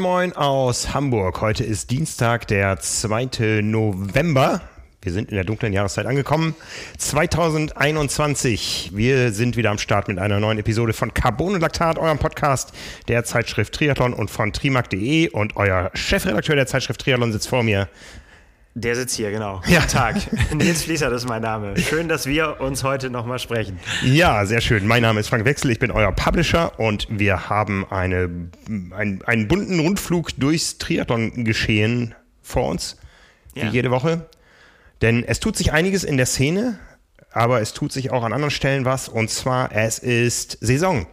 Moin aus Hamburg. Heute ist Dienstag, der 2. November. Wir sind in der dunklen Jahreszeit angekommen. 2021. Wir sind wieder am Start mit einer neuen Episode von Carbon und Laktat, eurem Podcast der Zeitschrift Triathlon und von trimark.de. Und euer Chefredakteur der Zeitschrift Triathlon sitzt vor mir. Der sitzt hier, genau. Ja. Guten Tag. Nils Fließer, das ist mein Name. Schön, dass wir uns heute nochmal sprechen. Ja, sehr schön. Mein Name ist Frank Wechsel, ich bin euer Publisher und wir haben eine, ein, einen bunten Rundflug durchs Triathlon-Geschehen vor uns, wie Ja. jede Woche. Denn es tut sich einiges in der Szene, aber es tut sich auch an anderen Stellen was. Und zwar, es ist Saison.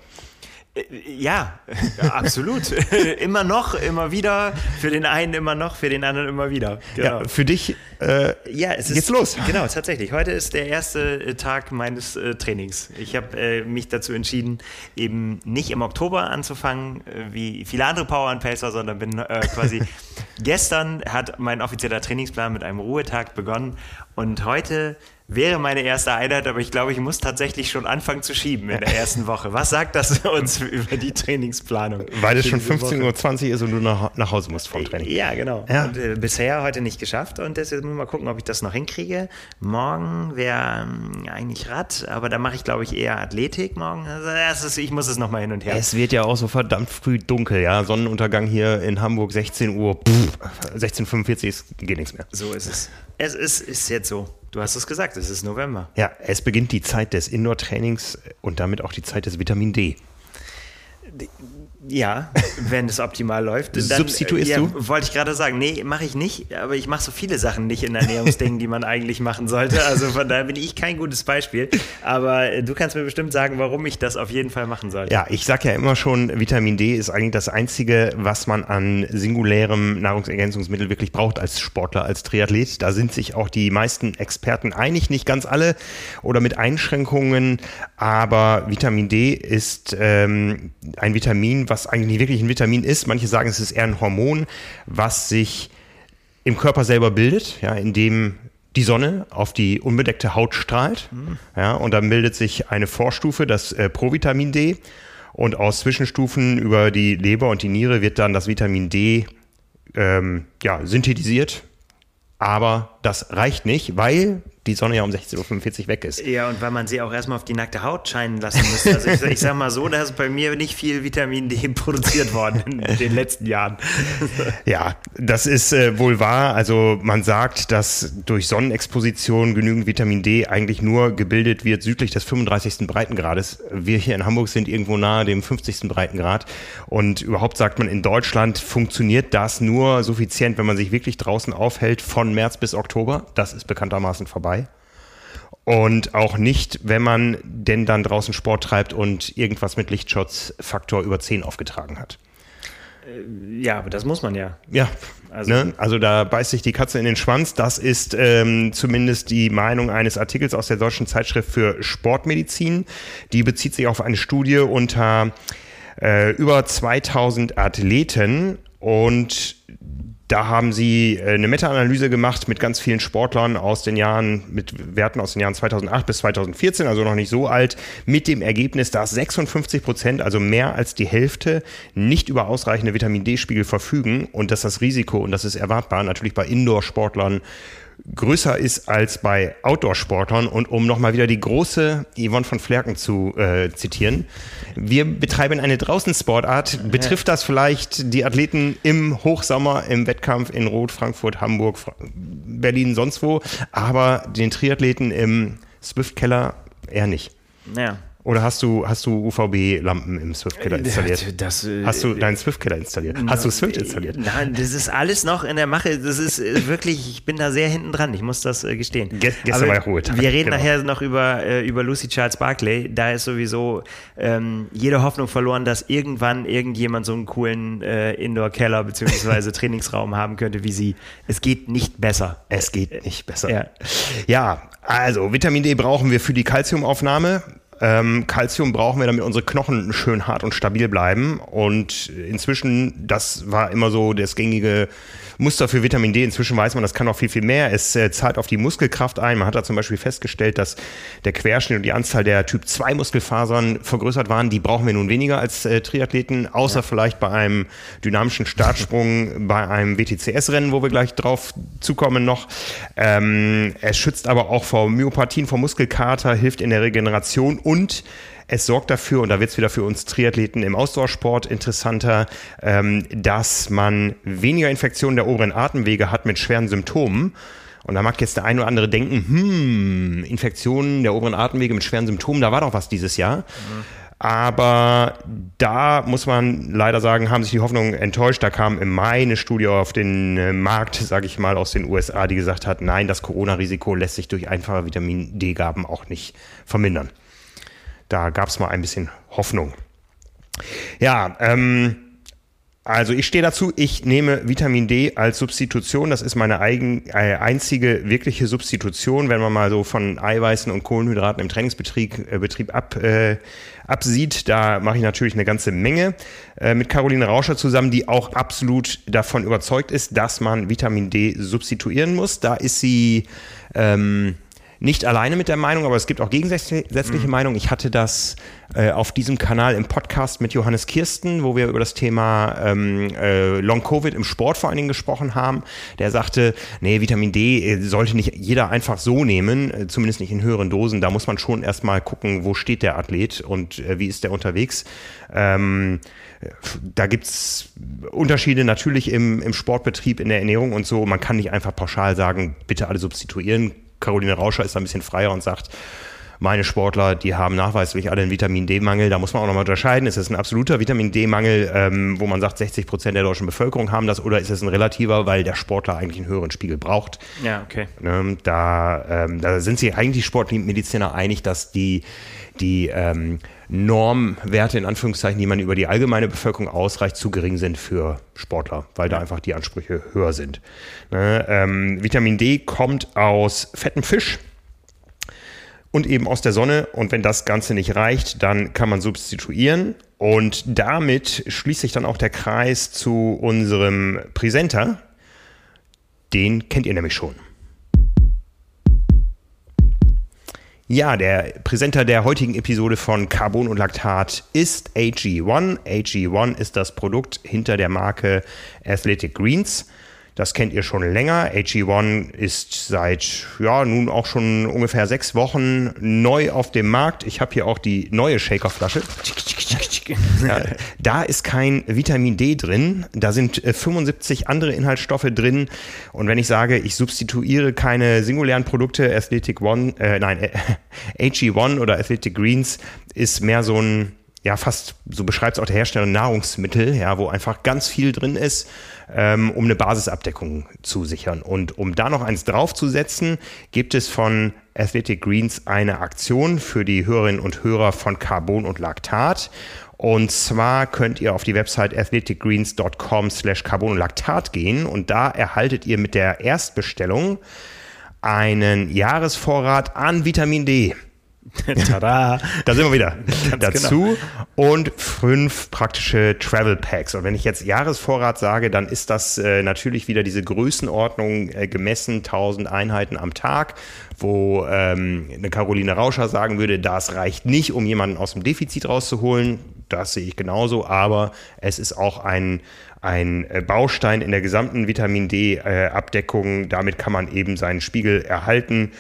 Ja, ja absolut. immer noch, immer wieder. Für den einen immer noch, für den anderen immer wieder. Genau. Ja, für dich äh, Ja, es ist geht's los. Genau, tatsächlich. Heute ist der erste äh, Tag meines äh, Trainings. Ich habe äh, mich dazu entschieden, eben nicht im Oktober anzufangen, äh, wie viele andere Power and Pacer, sondern bin äh, quasi gestern hat mein offizieller Trainingsplan mit einem Ruhetag begonnen und heute wäre meine erste Einheit, aber ich glaube, ich muss tatsächlich schon anfangen zu schieben in der ersten Woche. Was sagt das uns über die Trainingsplanung? Weil es schon diese Woche? 15.20 Uhr ist und du nach, nach Hause musst vom Training. Ja, genau. Ja. Und äh, bisher heute nicht geschafft und deswegen muss ich mal gucken, ob ich das noch hinkriege. Morgen wäre ähm, eigentlich Rad, aber da mache ich, glaube ich, eher Athletik morgen. Also, ist, ich muss es nochmal hin und her. Es wird ja auch so verdammt früh dunkel, ja. Sonnenuntergang hier in Hamburg 16 Uhr, pff, 16.45 Uhr, geht nichts mehr. so ist es. Es ist, ist jetzt so. Du hast es gesagt, es ist November. Ja, es beginnt die Zeit des Indoor-Trainings und damit auch die Zeit des Vitamin D. Ja, wenn es optimal läuft. Substituierst äh, ja, du? Wollte ich gerade sagen. Nee, mache ich nicht. Aber ich mache so viele Sachen nicht in Ernährungsdingen, die man eigentlich machen sollte. Also von daher bin ich kein gutes Beispiel. Aber äh, du kannst mir bestimmt sagen, warum ich das auf jeden Fall machen sollte. Ja, ich sag ja immer schon, Vitamin D ist eigentlich das einzige, was man an singulärem Nahrungsergänzungsmittel wirklich braucht als Sportler, als Triathlet. Da sind sich auch die meisten Experten einig, nicht ganz alle oder mit Einschränkungen. Aber Vitamin D ist ähm, ein Vitamin, was eigentlich nicht wirklich ein Vitamin ist. Manche sagen, es ist eher ein Hormon, was sich im Körper selber bildet, ja, indem die Sonne auf die unbedeckte Haut strahlt. Ja, und dann bildet sich eine Vorstufe, das äh, Provitamin D. Und aus Zwischenstufen über die Leber und die Niere wird dann das Vitamin D ähm, ja, synthetisiert. Aber das reicht nicht, weil die Sonne ja um 16.45 Uhr weg ist. Ja, und weil man sie auch erstmal auf die nackte Haut scheinen lassen müsste. Also ich, ich sag mal so, da ist bei mir nicht viel Vitamin D produziert worden in den letzten Jahren. Ja, das ist äh, wohl wahr. Also man sagt, dass durch Sonnenexposition genügend Vitamin D eigentlich nur gebildet wird südlich des 35. Breitengrades. Wir hier in Hamburg sind irgendwo nahe dem 50. Breitengrad. Und überhaupt sagt man, in Deutschland funktioniert das nur suffizient, wenn man sich wirklich draußen aufhält von März bis Oktober. Das ist bekanntermaßen vorbei. Und auch nicht, wenn man denn dann draußen Sport treibt und irgendwas mit Lichtschutzfaktor über 10 aufgetragen hat. Ja, aber das muss man ja. Ja, Also- also, ne? also da beißt sich die Katze in den Schwanz. Das ist ähm, zumindest die Meinung eines Artikels aus der Deutschen Zeitschrift für Sportmedizin. Die bezieht sich auf eine Studie unter äh, über 2000 Athleten und da haben sie äh, eine Meta-Analyse gemacht mit ganz vielen Sportlern aus den Jahren, mit Werten aus den Jahren 2008 bis 2014, also noch nicht so alt, mit dem Ergebnis, dass 56 Prozent, also mehr als die Hälfte, nicht über ausreichende Vitamin D-Spiegel verfügen und dass das Risiko, und das ist erwartbar, natürlich bei Indoor-Sportlern größer ist als bei Outdoor-Sportlern. Und um nochmal wieder die große Yvonne von Flerken zu äh, zitieren, wir betreiben eine Draußensportart. Betrifft das vielleicht die Athleten im Hochsommer, im Wettkampf in Rot, Frankfurt, Hamburg, Fra Berlin, sonst wo, aber den Triathleten im Swift-Keller eher nicht? Ja. Oder hast du, hast du UVB-Lampen im Swift-Keller installiert? Das, äh, Hast du deinen Swift-Keller installiert? Hast du Swift installiert? Nein, das ist alles noch in der Mache. Das ist äh, wirklich, ich bin da sehr hinten dran. Ich muss das äh, gestehen. Ge- gestern war ja Ruhetag, Wir reden genau. nachher noch über, äh, über Lucy Charles Barclay. Da ist sowieso ähm, jede Hoffnung verloren, dass irgendwann irgendjemand so einen coolen äh, Indoor-Keller bzw. Trainingsraum haben könnte wie sie. Es geht nicht besser. Es geht nicht besser. Ja. Ja, also Vitamin D brauchen wir für die Kalziumaufnahme. Ähm, Calcium brauchen wir, damit unsere Knochen schön hart und stabil bleiben. Und inzwischen, das war immer so das gängige Muster für Vitamin D. Inzwischen weiß man, das kann auch viel, viel mehr. Es äh, zahlt auf die Muskelkraft ein. Man hat da zum Beispiel festgestellt, dass der Querschnitt und die Anzahl der Typ 2 Muskelfasern vergrößert waren. Die brauchen wir nun weniger als äh, Triathleten, außer ja. vielleicht bei einem dynamischen Startsprung, bei einem WTCS-Rennen, wo wir gleich drauf zukommen noch. Ähm, es schützt aber auch vor Myopathien, vor Muskelkater, hilft in der Regeneration und es sorgt dafür, und da wird es wieder für uns Triathleten im Ausdauersport interessanter, ähm, dass man weniger Infektionen der oberen Atemwege hat mit schweren Symptomen. Und da mag jetzt der eine oder andere denken, hm, Infektionen der oberen Atemwege mit schweren Symptomen, da war doch was dieses Jahr. Mhm. Aber da muss man leider sagen, haben sich die Hoffnungen enttäuscht. Da kam im Mai eine Studie auf den äh, Markt, sage ich mal, aus den USA, die gesagt hat, nein, das Corona-Risiko lässt sich durch einfache Vitamin D-Gaben auch nicht vermindern. Da gab es mal ein bisschen Hoffnung. Ja, ähm, also ich stehe dazu, ich nehme Vitamin D als Substitution. Das ist meine eigen, äh, einzige wirkliche Substitution, wenn man mal so von Eiweißen und Kohlenhydraten im Trainingsbetrieb äh, Betrieb ab, äh, absieht. Da mache ich natürlich eine ganze Menge äh, mit Caroline Rauscher zusammen, die auch absolut davon überzeugt ist, dass man Vitamin D substituieren muss. Da ist sie ähm, nicht alleine mit der Meinung, aber es gibt auch gegensätzliche mhm. Meinungen. Ich hatte das äh, auf diesem Kanal im Podcast mit Johannes Kirsten, wo wir über das Thema ähm, äh, Long Covid im Sport vor allen Dingen gesprochen haben. Der sagte, nee, Vitamin D äh, sollte nicht jeder einfach so nehmen, äh, zumindest nicht in höheren Dosen. Da muss man schon erstmal gucken, wo steht der Athlet und äh, wie ist der unterwegs. Ähm, da gibt's Unterschiede natürlich im, im Sportbetrieb, in der Ernährung und so. Man kann nicht einfach pauschal sagen, bitte alle substituieren Caroline Rauscher ist da ein bisschen freier und sagt, meine Sportler, die haben nachweislich alle einen Vitamin D-Mangel. Da muss man auch nochmal unterscheiden. Ist es ein absoluter Vitamin D-Mangel, ähm, wo man sagt, 60 Prozent der deutschen Bevölkerung haben das, oder ist es ein relativer, weil der Sportler eigentlich einen höheren Spiegel braucht? Ja, okay. Ähm, da, ähm, da sind sich eigentlich Sportmediziner einig, dass die, die ähm, Normwerte in Anführungszeichen, die man über die allgemeine Bevölkerung ausreicht, zu gering sind für Sportler, weil da einfach die Ansprüche höher sind. Ne? Ähm, Vitamin D kommt aus fettem Fisch und eben aus der Sonne. Und wenn das Ganze nicht reicht, dann kann man substituieren. Und damit schließt sich dann auch der Kreis zu unserem Präsenter. Den kennt ihr nämlich schon. Ja, der Präsenter der heutigen Episode von Carbon und Laktat ist AG1. AG1 ist das Produkt hinter der Marke Athletic Greens. Das kennt ihr schon länger. AG1 ist seit, ja, nun auch schon ungefähr sechs Wochen neu auf dem Markt. Ich habe hier auch die neue Shakerflasche. Ja, da ist kein Vitamin D drin. Da sind 75 äh, andere Inhaltsstoffe drin. Und wenn ich sage, ich substituiere keine singulären Produkte, Athletic One, äh, nein, äh, AG1 oder Athletic Greens ist mehr so ein ja fast, so beschreibt es auch der Hersteller, Nahrungsmittel, ja, wo einfach ganz viel drin ist, ähm, um eine Basisabdeckung zu sichern. Und um da noch eins draufzusetzen, gibt es von Athletic Greens eine Aktion für die Hörerinnen und Hörer von Carbon und Laktat. Und zwar könnt ihr auf die Website athleticgreens.com slash Carbon und Laktat gehen und da erhaltet ihr mit der Erstbestellung einen Jahresvorrat an Vitamin D. Tada! Da sind wir wieder. Dazu genau. und fünf praktische Travel Packs. Und wenn ich jetzt Jahresvorrat sage, dann ist das äh, natürlich wieder diese Größenordnung äh, gemessen, 1000 Einheiten am Tag, wo ähm, eine Caroline Rauscher sagen würde, das reicht nicht, um jemanden aus dem Defizit rauszuholen. Das sehe ich genauso, aber es ist auch ein, ein äh, Baustein in der gesamten Vitamin D-Abdeckung. Äh, Damit kann man eben seinen Spiegel erhalten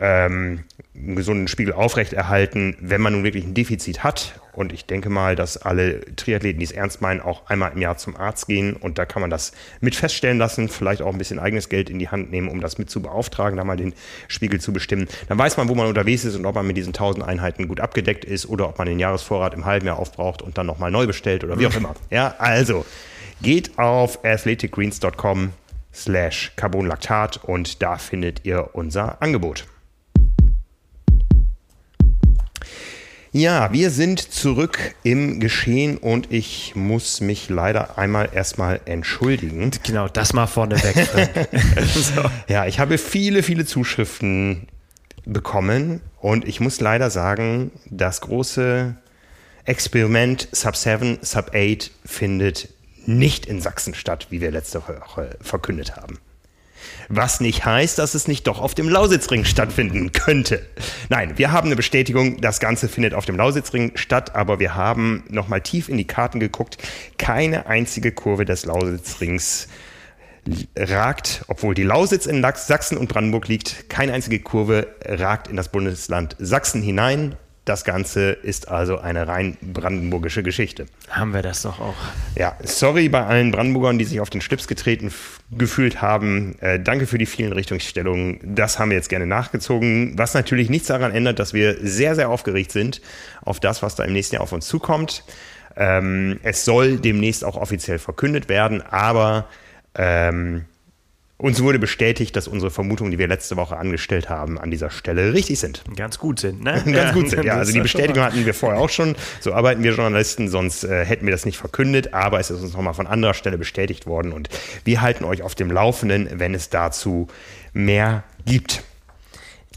ähm, einen gesunden Spiegel aufrechterhalten, wenn man nun wirklich ein Defizit hat. Und ich denke mal, dass alle Triathleten, die es ernst meinen, auch einmal im Jahr zum Arzt gehen. Und da kann man das mit feststellen lassen, vielleicht auch ein bisschen eigenes Geld in die Hand nehmen, um das mit zu beauftragen, da mal den Spiegel zu bestimmen. Dann weiß man, wo man unterwegs ist und ob man mit diesen 1000 Einheiten gut abgedeckt ist oder ob man den Jahresvorrat im halben Jahr aufbraucht und dann nochmal neu bestellt oder wie auch immer. Ja, also geht auf athleticgreens.com slash Carbonlaktat und da findet ihr unser Angebot. Ja, wir sind zurück im Geschehen und ich muss mich leider einmal erstmal entschuldigen. Genau, das mal vorneweg. so. Ja, ich habe viele, viele Zuschriften bekommen und ich muss leider sagen, das große Experiment Sub 7, Sub 8 findet nicht in Sachsen statt, wie wir letzte Woche verkündet haben. Was nicht heißt, dass es nicht doch auf dem Lausitzring stattfinden könnte. Nein, wir haben eine Bestätigung, das Ganze findet auf dem Lausitzring statt, aber wir haben nochmal tief in die Karten geguckt. Keine einzige Kurve des Lausitzrings ragt, obwohl die Lausitz in Sachsen und Brandenburg liegt, keine einzige Kurve ragt in das Bundesland Sachsen hinein. Das Ganze ist also eine rein brandenburgische Geschichte. Haben wir das doch auch. Ja, sorry bei allen Brandenburgern, die sich auf den Schlips getreten gefühlt haben. Äh, danke für die vielen Richtungsstellungen. Das haben wir jetzt gerne nachgezogen. Was natürlich nichts daran ändert, dass wir sehr, sehr aufgeregt sind auf das, was da im nächsten Jahr auf uns zukommt. Ähm, es soll demnächst auch offiziell verkündet werden, aber ähm, uns wurde bestätigt, dass unsere Vermutungen, die wir letzte Woche angestellt haben, an dieser Stelle richtig sind. Ganz gut sind, ne? Ganz ja, gut sind, ja. Also die Bestätigung hatten wir vorher auch schon. So arbeiten wir Journalisten, sonst äh, hätten wir das nicht verkündet. Aber es ist uns nochmal von anderer Stelle bestätigt worden. Und wir halten euch auf dem Laufenden, wenn es dazu mehr gibt.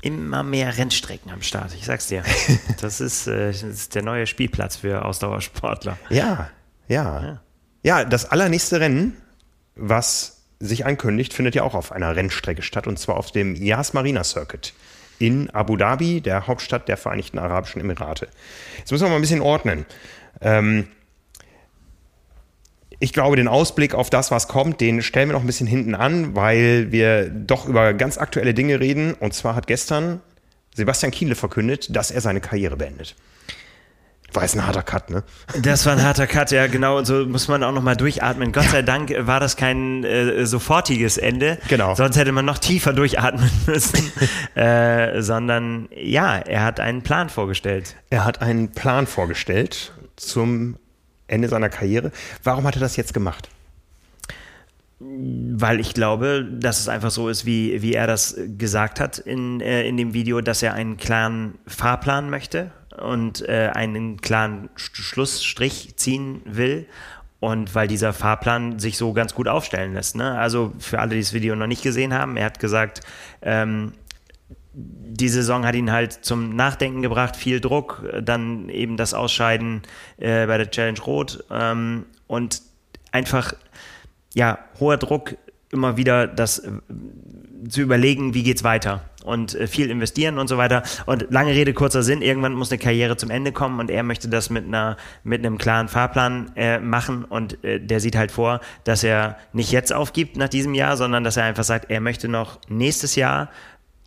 Immer mehr Rennstrecken am Start, ich sag's dir. Das ist, äh, das ist der neue Spielplatz für Ausdauersportler. Ja, ja. Ja, ja das allernächste Rennen, was sich ankündigt, findet ja auch auf einer Rennstrecke statt und zwar auf dem Yas Marina Circuit in Abu Dhabi, der Hauptstadt der Vereinigten Arabischen Emirate. Jetzt müssen wir mal ein bisschen ordnen. Ähm, ich glaube, den Ausblick auf das, was kommt, den stellen wir noch ein bisschen hinten an, weil wir doch über ganz aktuelle Dinge reden. Und zwar hat gestern Sebastian Kienle verkündet, dass er seine Karriere beendet. War jetzt ein harter Cut, ne? Das war ein harter Cut, ja, genau. Und so muss man auch nochmal durchatmen. Gott sei Dank war das kein äh, sofortiges Ende. Genau. Sonst hätte man noch tiefer durchatmen müssen. äh, sondern ja, er hat einen Plan vorgestellt. Er hat einen Plan vorgestellt zum Ende seiner Karriere. Warum hat er das jetzt gemacht? Weil ich glaube, dass es einfach so ist, wie, wie er das gesagt hat in, äh, in dem Video, dass er einen klaren Fahrplan möchte und äh, einen klaren Schlussstrich ziehen will. Und weil dieser Fahrplan sich so ganz gut aufstellen lässt. Ne? Also für alle, die das Video noch nicht gesehen haben, er hat gesagt, ähm, die Saison hat ihn halt zum Nachdenken gebracht, viel Druck, dann eben das Ausscheiden äh, bei der Challenge Rot ähm, und einfach ja hoher Druck, immer wieder das äh, zu überlegen, wie geht's weiter und äh, viel investieren und so weiter. Und lange Rede, kurzer Sinn, irgendwann muss eine Karriere zum Ende kommen und er möchte das mit einer mit einem klaren Fahrplan äh, machen und äh, der sieht halt vor, dass er nicht jetzt aufgibt nach diesem Jahr, sondern dass er einfach sagt, er möchte noch nächstes Jahr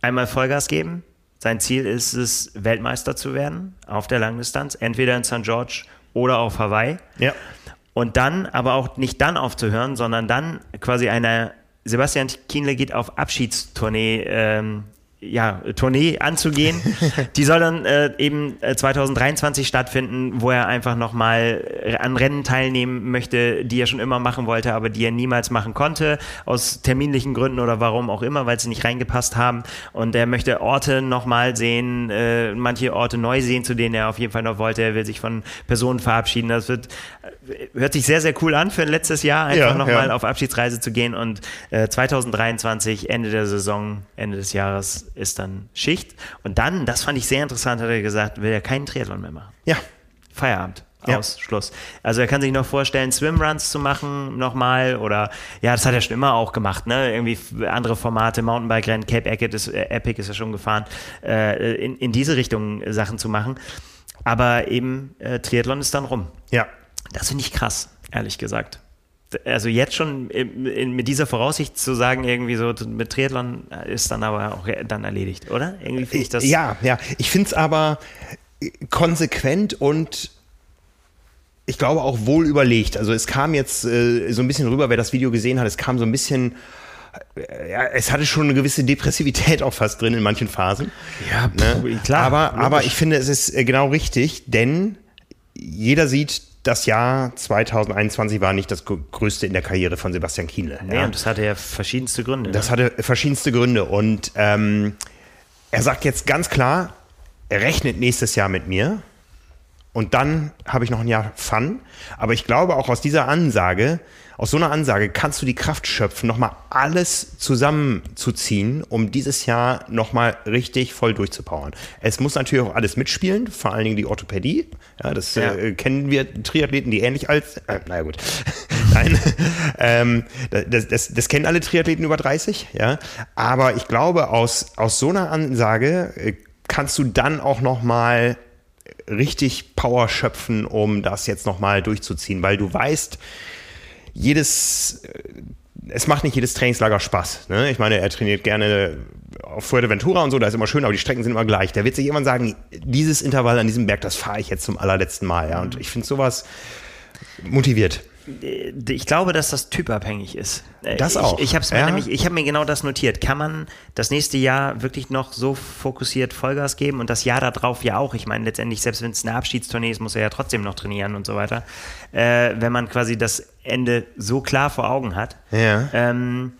einmal Vollgas geben. Sein Ziel ist es, Weltmeister zu werden auf der Langdistanz, entweder in St. George oder auf Hawaii. Ja. Und dann aber auch nicht dann aufzuhören, sondern dann quasi eine Sebastian Kienle geht auf Abschiedstournee ähm, ja, Tournee anzugehen. Die soll dann äh, eben 2023 äh, stattfinden, wo er einfach nochmal äh, an Rennen teilnehmen möchte, die er schon immer machen wollte, aber die er niemals machen konnte, aus terminlichen Gründen oder warum auch immer, weil sie nicht reingepasst haben. Und er möchte Orte nochmal sehen, äh, manche Orte neu sehen, zu denen er auf jeden Fall noch wollte. Er will sich von Personen verabschieden. Das wird, äh, hört sich sehr, sehr cool an für letztes Jahr, einfach ja, nochmal ja. auf Abschiedsreise zu gehen. Und äh, 2023, Ende der Saison, Ende des Jahres, ist dann Schicht. Und dann, das fand ich sehr interessant, hat er gesagt, will er keinen Triathlon mehr machen. Ja. Feierabend. Aus, ja. Schluss. Also er kann sich noch vorstellen, Swimruns zu machen nochmal oder ja, das hat er schon immer auch gemacht, ne? Irgendwie andere Formate, Mountainbike-Rennen, Cape Epic ist, äh, Epic ist er schon gefahren, äh, in, in diese Richtung Sachen zu machen. Aber eben äh, Triathlon ist dann rum. Ja. Das finde ich krass, ehrlich gesagt also jetzt schon mit dieser Voraussicht zu sagen, irgendwie so mit Triathlon ist dann aber auch dann erledigt, oder? Irgendwie finde ich das. Ja, ja. Ich finde es aber konsequent und ich glaube auch wohl überlegt. Also es kam jetzt äh, so ein bisschen rüber, wer das Video gesehen hat, es kam so ein bisschen äh, ja, es hatte schon eine gewisse Depressivität auch fast drin in manchen Phasen. Ja, ne? klar. Aber, aber ich finde, es ist äh, genau richtig, denn jeder sieht, das Jahr 2021 war nicht das größte in der Karriere von Sebastian Kienle. Nee, ja. und das hatte ja verschiedenste Gründe. Das ne? hatte verschiedenste Gründe. Und ähm, er sagt jetzt ganz klar, er rechnet nächstes Jahr mit mir. Und dann habe ich noch ein Jahr Fun. Aber ich glaube auch aus dieser Ansage aus so einer Ansage kannst du die Kraft schöpfen, nochmal alles zusammenzuziehen, um dieses Jahr nochmal richtig voll durchzupowern. Es muss natürlich auch alles mitspielen, vor allen Dingen die Orthopädie. Ja, das ja. Äh, kennen wir Triathleten, die ähnlich als, äh, naja gut, Nein, ähm, das, das, das kennen alle Triathleten über 30, ja. Aber ich glaube, aus, aus so einer Ansage äh, kannst du dann auch noch mal richtig Power schöpfen, um das jetzt noch mal durchzuziehen, weil du weißt, jedes äh, es macht nicht jedes Trainingslager Spaß. Ne? Ich meine, er trainiert gerne auf Fuerteventura und so, da ist immer schön, aber die Strecken sind immer gleich. Der wird sich irgendwann sagen, dieses Intervall an diesem Berg, das fahre ich jetzt zum allerletzten Mal. Ja? Und ich finde sowas motiviert. Äh, ich glaube, dass das typabhängig ist. Äh, das auch. Ich, ich habe ja. nämlich, ich habe mir genau das notiert. Kann man das nächste Jahr wirklich noch so fokussiert Vollgas geben und das Jahr darauf ja auch? Ich meine, letztendlich, selbst wenn es eine Abschiedstournee ist, muss er ja trotzdem noch trainieren und so weiter. Äh, wenn man quasi das Ende so klar vor Augen hat. Ja. Ähm,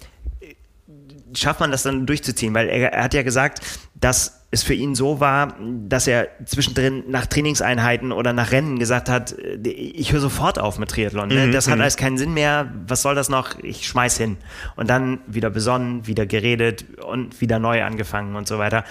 schafft man das dann durchzuziehen? Weil er, er hat ja gesagt, dass es für ihn so war, dass er zwischendrin nach Trainingseinheiten oder nach Rennen gesagt hat, äh, ich höre sofort auf mit Triathlon. Ne? Mhm, das hat mhm. alles keinen Sinn mehr. Was soll das noch? Ich schmeiß hin. Und dann wieder besonnen, wieder geredet und wieder neu angefangen und so weiter.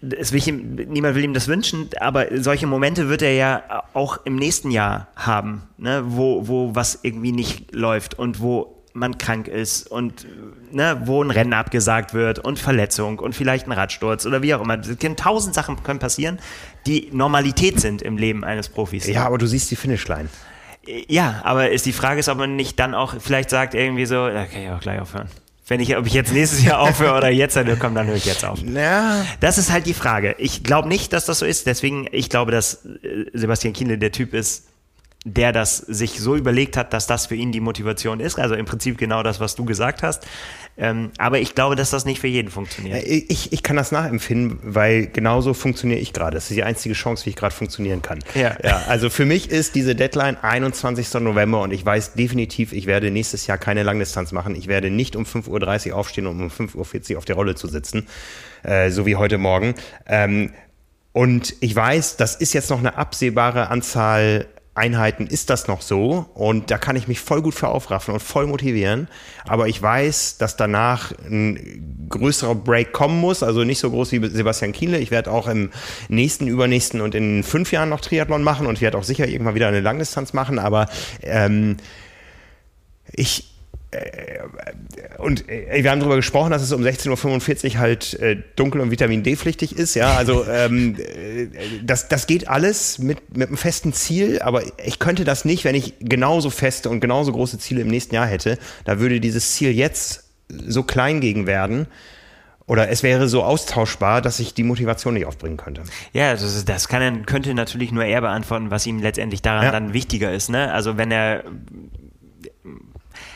Es will ihm, niemand will ihm das wünschen, aber solche Momente wird er ja auch im nächsten Jahr haben, ne? wo, wo was irgendwie nicht läuft und wo man krank ist und ne, wo ein Rennen abgesagt wird und Verletzung und vielleicht ein Radsturz oder wie auch immer. Tausend Sachen können passieren, die Normalität sind im Leben eines Profis. Ja, aber du siehst die Finishline. Ja, aber ist die Frage ist, ob man nicht dann auch vielleicht sagt irgendwie so, da kann ich auch gleich aufhören. Wenn ich, ob ich jetzt nächstes Jahr aufhöre oder jetzt dann komm, dann höre ich jetzt auf. Ja. Das ist halt die Frage. Ich glaube nicht, dass das so ist. Deswegen, ich glaube, dass äh, Sebastian Kienle der Typ ist, der das sich so überlegt hat, dass das für ihn die Motivation ist. Also im Prinzip genau das, was du gesagt hast. Ähm, aber ich glaube, dass das nicht für jeden funktioniert. Äh, ich, ich kann das nachempfinden, weil genauso funktioniere ich gerade. Das ist die einzige Chance, wie ich gerade funktionieren kann. Ja. ja. Also für mich ist diese Deadline 21. November und ich weiß definitiv, ich werde nächstes Jahr keine Langdistanz machen. Ich werde nicht um 5.30 Uhr aufstehen, um um 5.40 Uhr auf der Rolle zu sitzen, äh, so wie heute Morgen. Ähm, und ich weiß, das ist jetzt noch eine absehbare Anzahl Einheiten ist das noch so und da kann ich mich voll gut für aufraffen und voll motivieren. Aber ich weiß, dass danach ein größerer Break kommen muss, also nicht so groß wie Sebastian Kienle. Ich werde auch im nächsten, übernächsten und in fünf Jahren noch Triathlon machen und ich werde auch sicher irgendwann wieder eine Langdistanz machen. Aber ähm, ich, und äh, wir haben darüber gesprochen, dass es um 16.45 Uhr halt äh, dunkel und Vitamin D pflichtig ist. Ja, also ähm, äh, das, das geht alles mit, mit einem festen Ziel, aber ich könnte das nicht, wenn ich genauso feste und genauso große Ziele im nächsten Jahr hätte. Da würde dieses Ziel jetzt so klein gegen werden. Oder es wäre so austauschbar, dass ich die Motivation nicht aufbringen könnte. Ja, das, das kann, könnte natürlich nur er beantworten, was ihm letztendlich daran ja. dann wichtiger ist. Ne? Also wenn er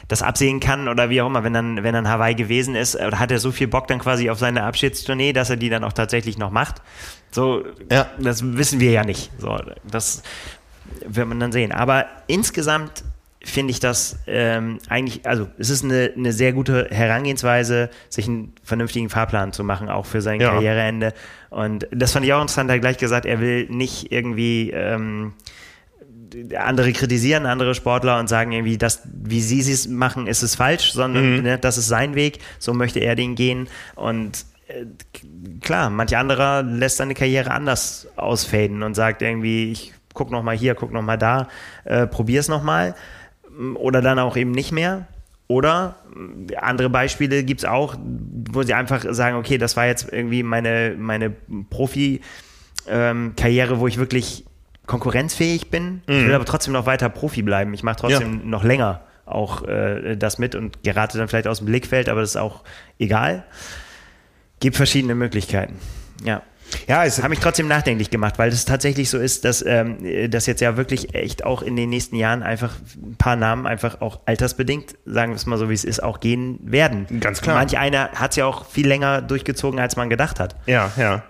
das absehen kann oder wie auch immer, wenn dann, wenn dann Hawaii gewesen ist, oder hat er so viel Bock dann quasi auf seine Abschiedstournee, dass er die dann auch tatsächlich noch macht. So, ja. das wissen wir ja nicht. So, das wird man dann sehen. Aber insgesamt finde ich das ähm, eigentlich, also es ist eine, eine sehr gute Herangehensweise, sich einen vernünftigen Fahrplan zu machen, auch für sein ja. Karriereende. Und das fand ich auch interessant, er hat gleich gesagt, er will nicht irgendwie ähm, andere kritisieren andere Sportler und sagen irgendwie, das, wie sie es machen, ist es falsch, sondern mhm. ne, das ist sein Weg, so möchte er den gehen. Und äh, klar, manch anderer lässt seine Karriere anders ausfaden und sagt irgendwie, ich guck noch mal hier, guck noch mal da, äh, probier's noch mal oder dann auch eben nicht mehr. Oder andere Beispiele gibt es auch, wo sie einfach sagen, okay, das war jetzt irgendwie meine, meine Profi-Karriere, ähm, wo ich wirklich konkurrenzfähig bin. Mhm. Ich will aber trotzdem noch weiter Profi bleiben. Ich mache trotzdem ja. noch länger auch äh, das mit und gerate dann vielleicht aus dem Blickfeld, aber das ist auch egal. Gibt verschiedene Möglichkeiten. Ja. Ja, es hat mich trotzdem nachdenklich gemacht, weil es tatsächlich so ist, dass ähm, das jetzt ja wirklich echt auch in den nächsten Jahren einfach ein paar Namen einfach auch altersbedingt, sagen wir es mal so, wie es ist, auch gehen werden. Ganz klar. Manch einer hat es ja auch viel länger durchgezogen, als man gedacht hat. Ja, ja.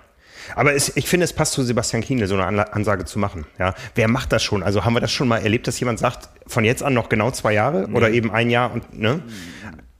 Aber es, ich finde, es passt zu Sebastian Kienle, so eine Ansage zu machen. Ja, wer macht das schon? Also haben wir das schon mal erlebt, dass jemand sagt, von jetzt an noch genau zwei Jahre nee. oder eben ein Jahr und ne?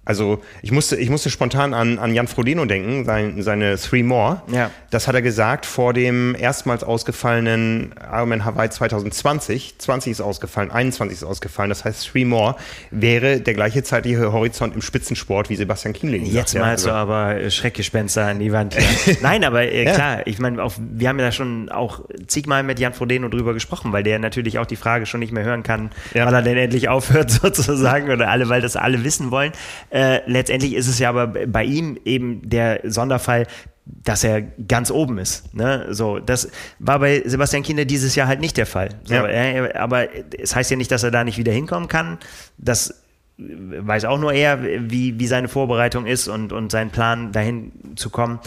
Also ich musste, ich musste spontan an, an Jan Frodeno denken, sein, seine Three More. Ja. Das hat er gesagt vor dem erstmals ausgefallenen Ironman Hawaii 2020. 20 ist ausgefallen, 21 ist ausgefallen. Das heißt, Three More wäre der gleiche zeitliche Horizont im Spitzensport wie Sebastian Kienling. Jetzt ja, malst also. du aber Schreckgespenster an die Wand. Nein, aber äh, Ja. klar, ich meine, wir haben ja schon auch zigmal mit Jan Frodeno drüber gesprochen, weil der natürlich auch die Frage schon nicht mehr hören kann, Ja. weil er denn endlich aufhört sozusagen oder alle, weil das alle wissen wollen. Äh, letztendlich ist es ja aber bei ihm eben der Sonderfall, dass er ganz oben ist. Ne? So, das war bei Sebastian Kinder dieses Jahr halt nicht der Fall. So, Ja. äh, aber es heißt ja nicht, dass er da nicht wieder hinkommen kann. Das weiß auch nur er, wie, wie seine Vorbereitung ist und, und sein Plan, dahin zu kommen.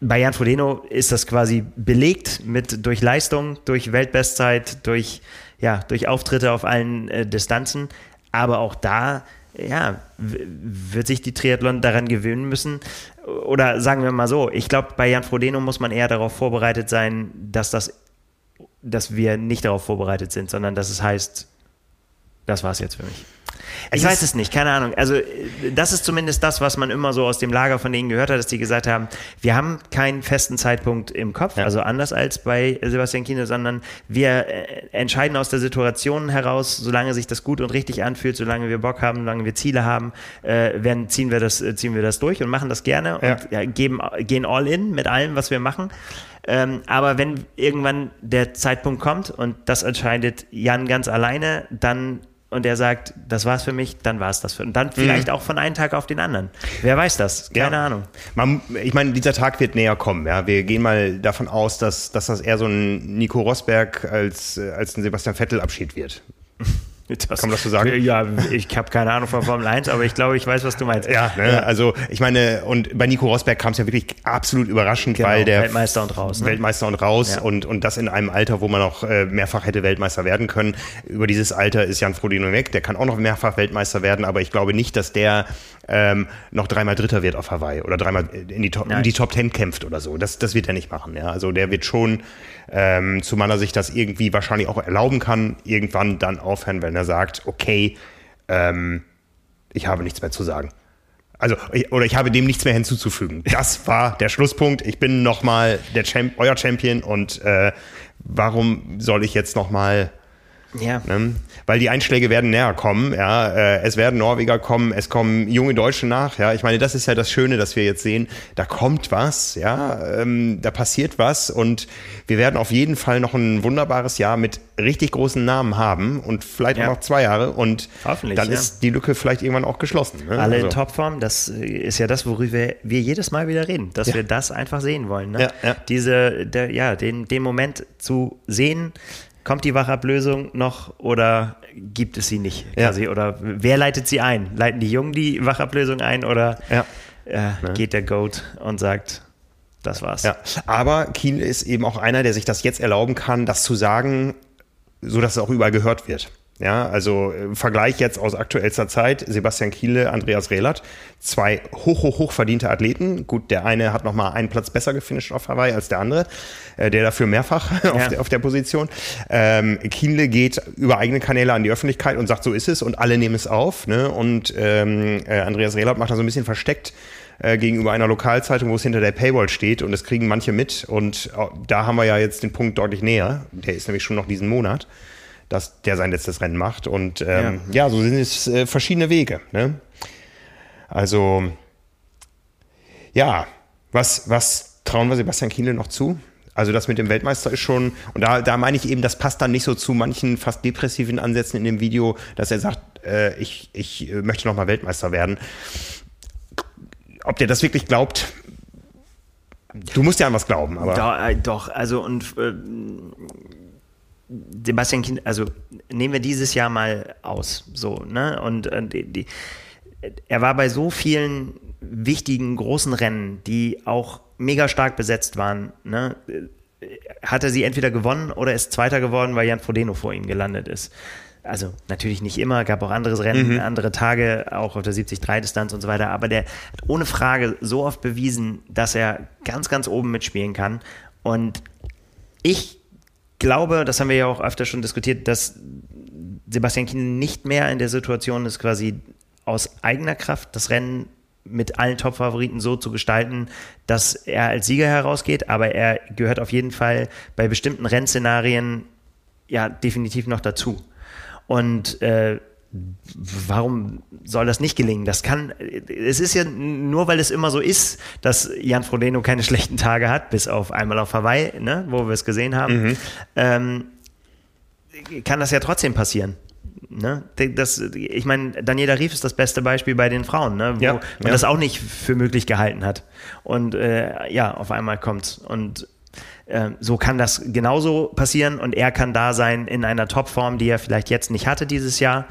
Bei Jan Frodeno ist das quasi belegt mit durch Leistung, durch Weltbestzeit, durch, ja, durch Auftritte auf allen äh, Distanzen. Aber auch da ja, wird sich die Triathlon daran gewöhnen müssen. Oder sagen wir mal so, ich glaube, bei Jan Frodeno muss man eher darauf vorbereitet sein, dass das dass wir nicht darauf vorbereitet sind, sondern dass es heißt, das war's jetzt für mich. Ich Es weiß es nicht, keine Ahnung. Also, das ist zumindest das, was man immer so aus dem Lager von denen gehört hat, dass die gesagt haben, wir haben keinen festen Zeitpunkt im Kopf, Ja. also anders als bei Sebastian Kiene, sondern wir äh, entscheiden aus der Situation heraus, solange sich das gut und richtig anfühlt, solange wir Bock haben, solange wir Ziele haben, äh, werden, ziehen, wir das, äh, ziehen wir das durch und machen das gerne Ja. und ja, geben, gehen all in mit allem, was wir machen. Ähm, aber wenn irgendwann der Zeitpunkt kommt und das entscheidet Jan ganz alleine, dann und er sagt, das war's für mich, dann war's das für und dann vielleicht auch von einem Tag auf den anderen. Wer weiß das? Keine Mhm. Ja. Ahnung. Man, ich meine, dieser Tag wird näher kommen. Ja. Wir gehen mal davon aus, dass, dass das eher so ein Nico Rosberg als, äh, als ein Sebastian Vettel Abschied wird. Das, Kann man das so sagen? Ja, ich habe keine Ahnung von Formel 1, aber ich glaube, ich weiß, was du meinst. Ja, ne? also ich meine, und bei Nico Rosberg kam es ja wirklich absolut überraschend, Genau, weil der Weltmeister und raus, ne? Weltmeister und raus Ja. und, und das in einem Alter, wo man auch äh, mehrfach hätte Weltmeister werden können. Über dieses Alter ist Jan Frodeno weg, der kann auch noch mehrfach Weltmeister werden, aber ich glaube nicht, dass der ähm, noch dreimal Dritter wird auf Hawaii oder dreimal in die Top, in Nein. die Top Ten kämpft oder so. Das, das wird er nicht machen. Ja? Also der wird schon, ähm, zu meiner Sicht, das irgendwie wahrscheinlich auch erlauben kann, irgendwann dann aufhören, wenn er sagt, okay, ähm, ich habe nichts mehr zu sagen. Also, oder ich habe dem nichts mehr hinzuzufügen. Das war der Schlusspunkt. Ich bin nochmal Champ, euer Champion und äh, warum soll ich jetzt nochmal Ja. Ne? Weil die Einschläge werden näher kommen, ja. Äh, es werden Norweger kommen, es kommen junge Deutsche nach, ja. Ich meine, das ist ja das Schöne, dass wir jetzt sehen, da kommt was, ja, ähm, da passiert was und wir werden auf jeden Fall noch ein wunderbares Jahr mit richtig großen Namen haben und vielleicht Ja. auch noch zwei Jahre und Hoffentlich, dann ja. ist die Lücke vielleicht irgendwann auch geschlossen. Ne? Alle in Also, Topform, das ist ja das, worüber wir jedes Mal wieder reden, dass Ja. wir das einfach sehen wollen. Ne? Ja, ja. Diese, der, ja, den, den Moment zu sehen, kommt die Wachablösung noch oder gibt es sie nicht? Ja. Quasi? Oder wer leitet sie ein? Leiten die Jungen die Wachablösung ein oder Ja. äh, geht der Goat und sagt, das war's? Ja, aber Kiel ist eben auch einer, der sich das jetzt erlauben kann, das zu sagen, so dass es auch überall gehört wird. Ja, also äh, Vergleich jetzt aus aktuellster Zeit, Sebastian Kiele, Andreas Rehlert, zwei hoch, hoch, hoch verdiente Athleten. Gut, der eine hat noch mal einen Platz besser gefinisht auf Hawaii als der andere, äh, der dafür mehrfach auf, Ja. der, auf der Position. Ähm, Kienle geht über eigene Kanäle an die Öffentlichkeit und sagt, so ist es und alle nehmen es auf. Ne? Und ähm, äh, Andreas Rehlert macht da so ein bisschen versteckt äh, gegenüber einer Lokalzeitung, wo es hinter der Paywall steht und das kriegen manche mit. Und da haben wir ja jetzt den Punkt deutlich näher. Der ist nämlich schon noch diesen Monat, dass der sein letztes Rennen macht. Und ähm, ja. so sind es äh, verschiedene Wege. Ne? Also ja, was, was trauen wir Sebastian Kienle noch zu? Also das mit dem Weltmeister ist schon, und da, da meine ich eben, das passt dann nicht so zu manchen fast depressiven Ansätzen in dem Video, dass er sagt, äh, ich, ich äh, möchte nochmal Weltmeister werden. Ob der das wirklich glaubt, du musst ja an was glauben, aber Doch, äh, doch also und äh, Sebastian Kind, also nehmen wir dieses Jahr mal aus, so, ne? Und äh, die, die, er war bei so vielen wichtigen großen Rennen, die auch mega stark besetzt waren, ne? Hat er sie entweder gewonnen oder ist Zweiter geworden, weil Jan Frodeno vor ihm gelandet ist. Also natürlich nicht immer, gab auch anderes Rennen, andere Tage, auch auf der 70-3-Distanz und so weiter, aber der hat ohne Frage so oft bewiesen, dass er ganz, ganz oben mitspielen kann. Und ich glaube, das haben wir ja auch öfter schon diskutiert, dass Sebastian Kienle nicht mehr in der Situation ist, quasi aus eigener Kraft das Rennen mit allen Top-Favoriten so zu gestalten, dass er als Sieger herausgeht, aber er gehört auf jeden Fall bei bestimmten Rennszenarien ja definitiv noch dazu. Und äh, warum soll das nicht gelingen? Das kann, es ist ja nur, weil es immer so ist, dass Jan Frodeno keine schlechten Tage hat, bis auf einmal auf Hawaii, ne, wo wir es gesehen haben, mhm. ähm, kann das ja trotzdem passieren. Ne? Das, ich meine, Daniela Rief ist das beste Beispiel bei den Frauen, ne? wo ja, man ja. das auch nicht für möglich gehalten hat. Und äh, ja, auf einmal kommt's. Und äh, so kann das genauso passieren und er kann da sein in einer Topform, die er vielleicht jetzt nicht hatte dieses Jahr.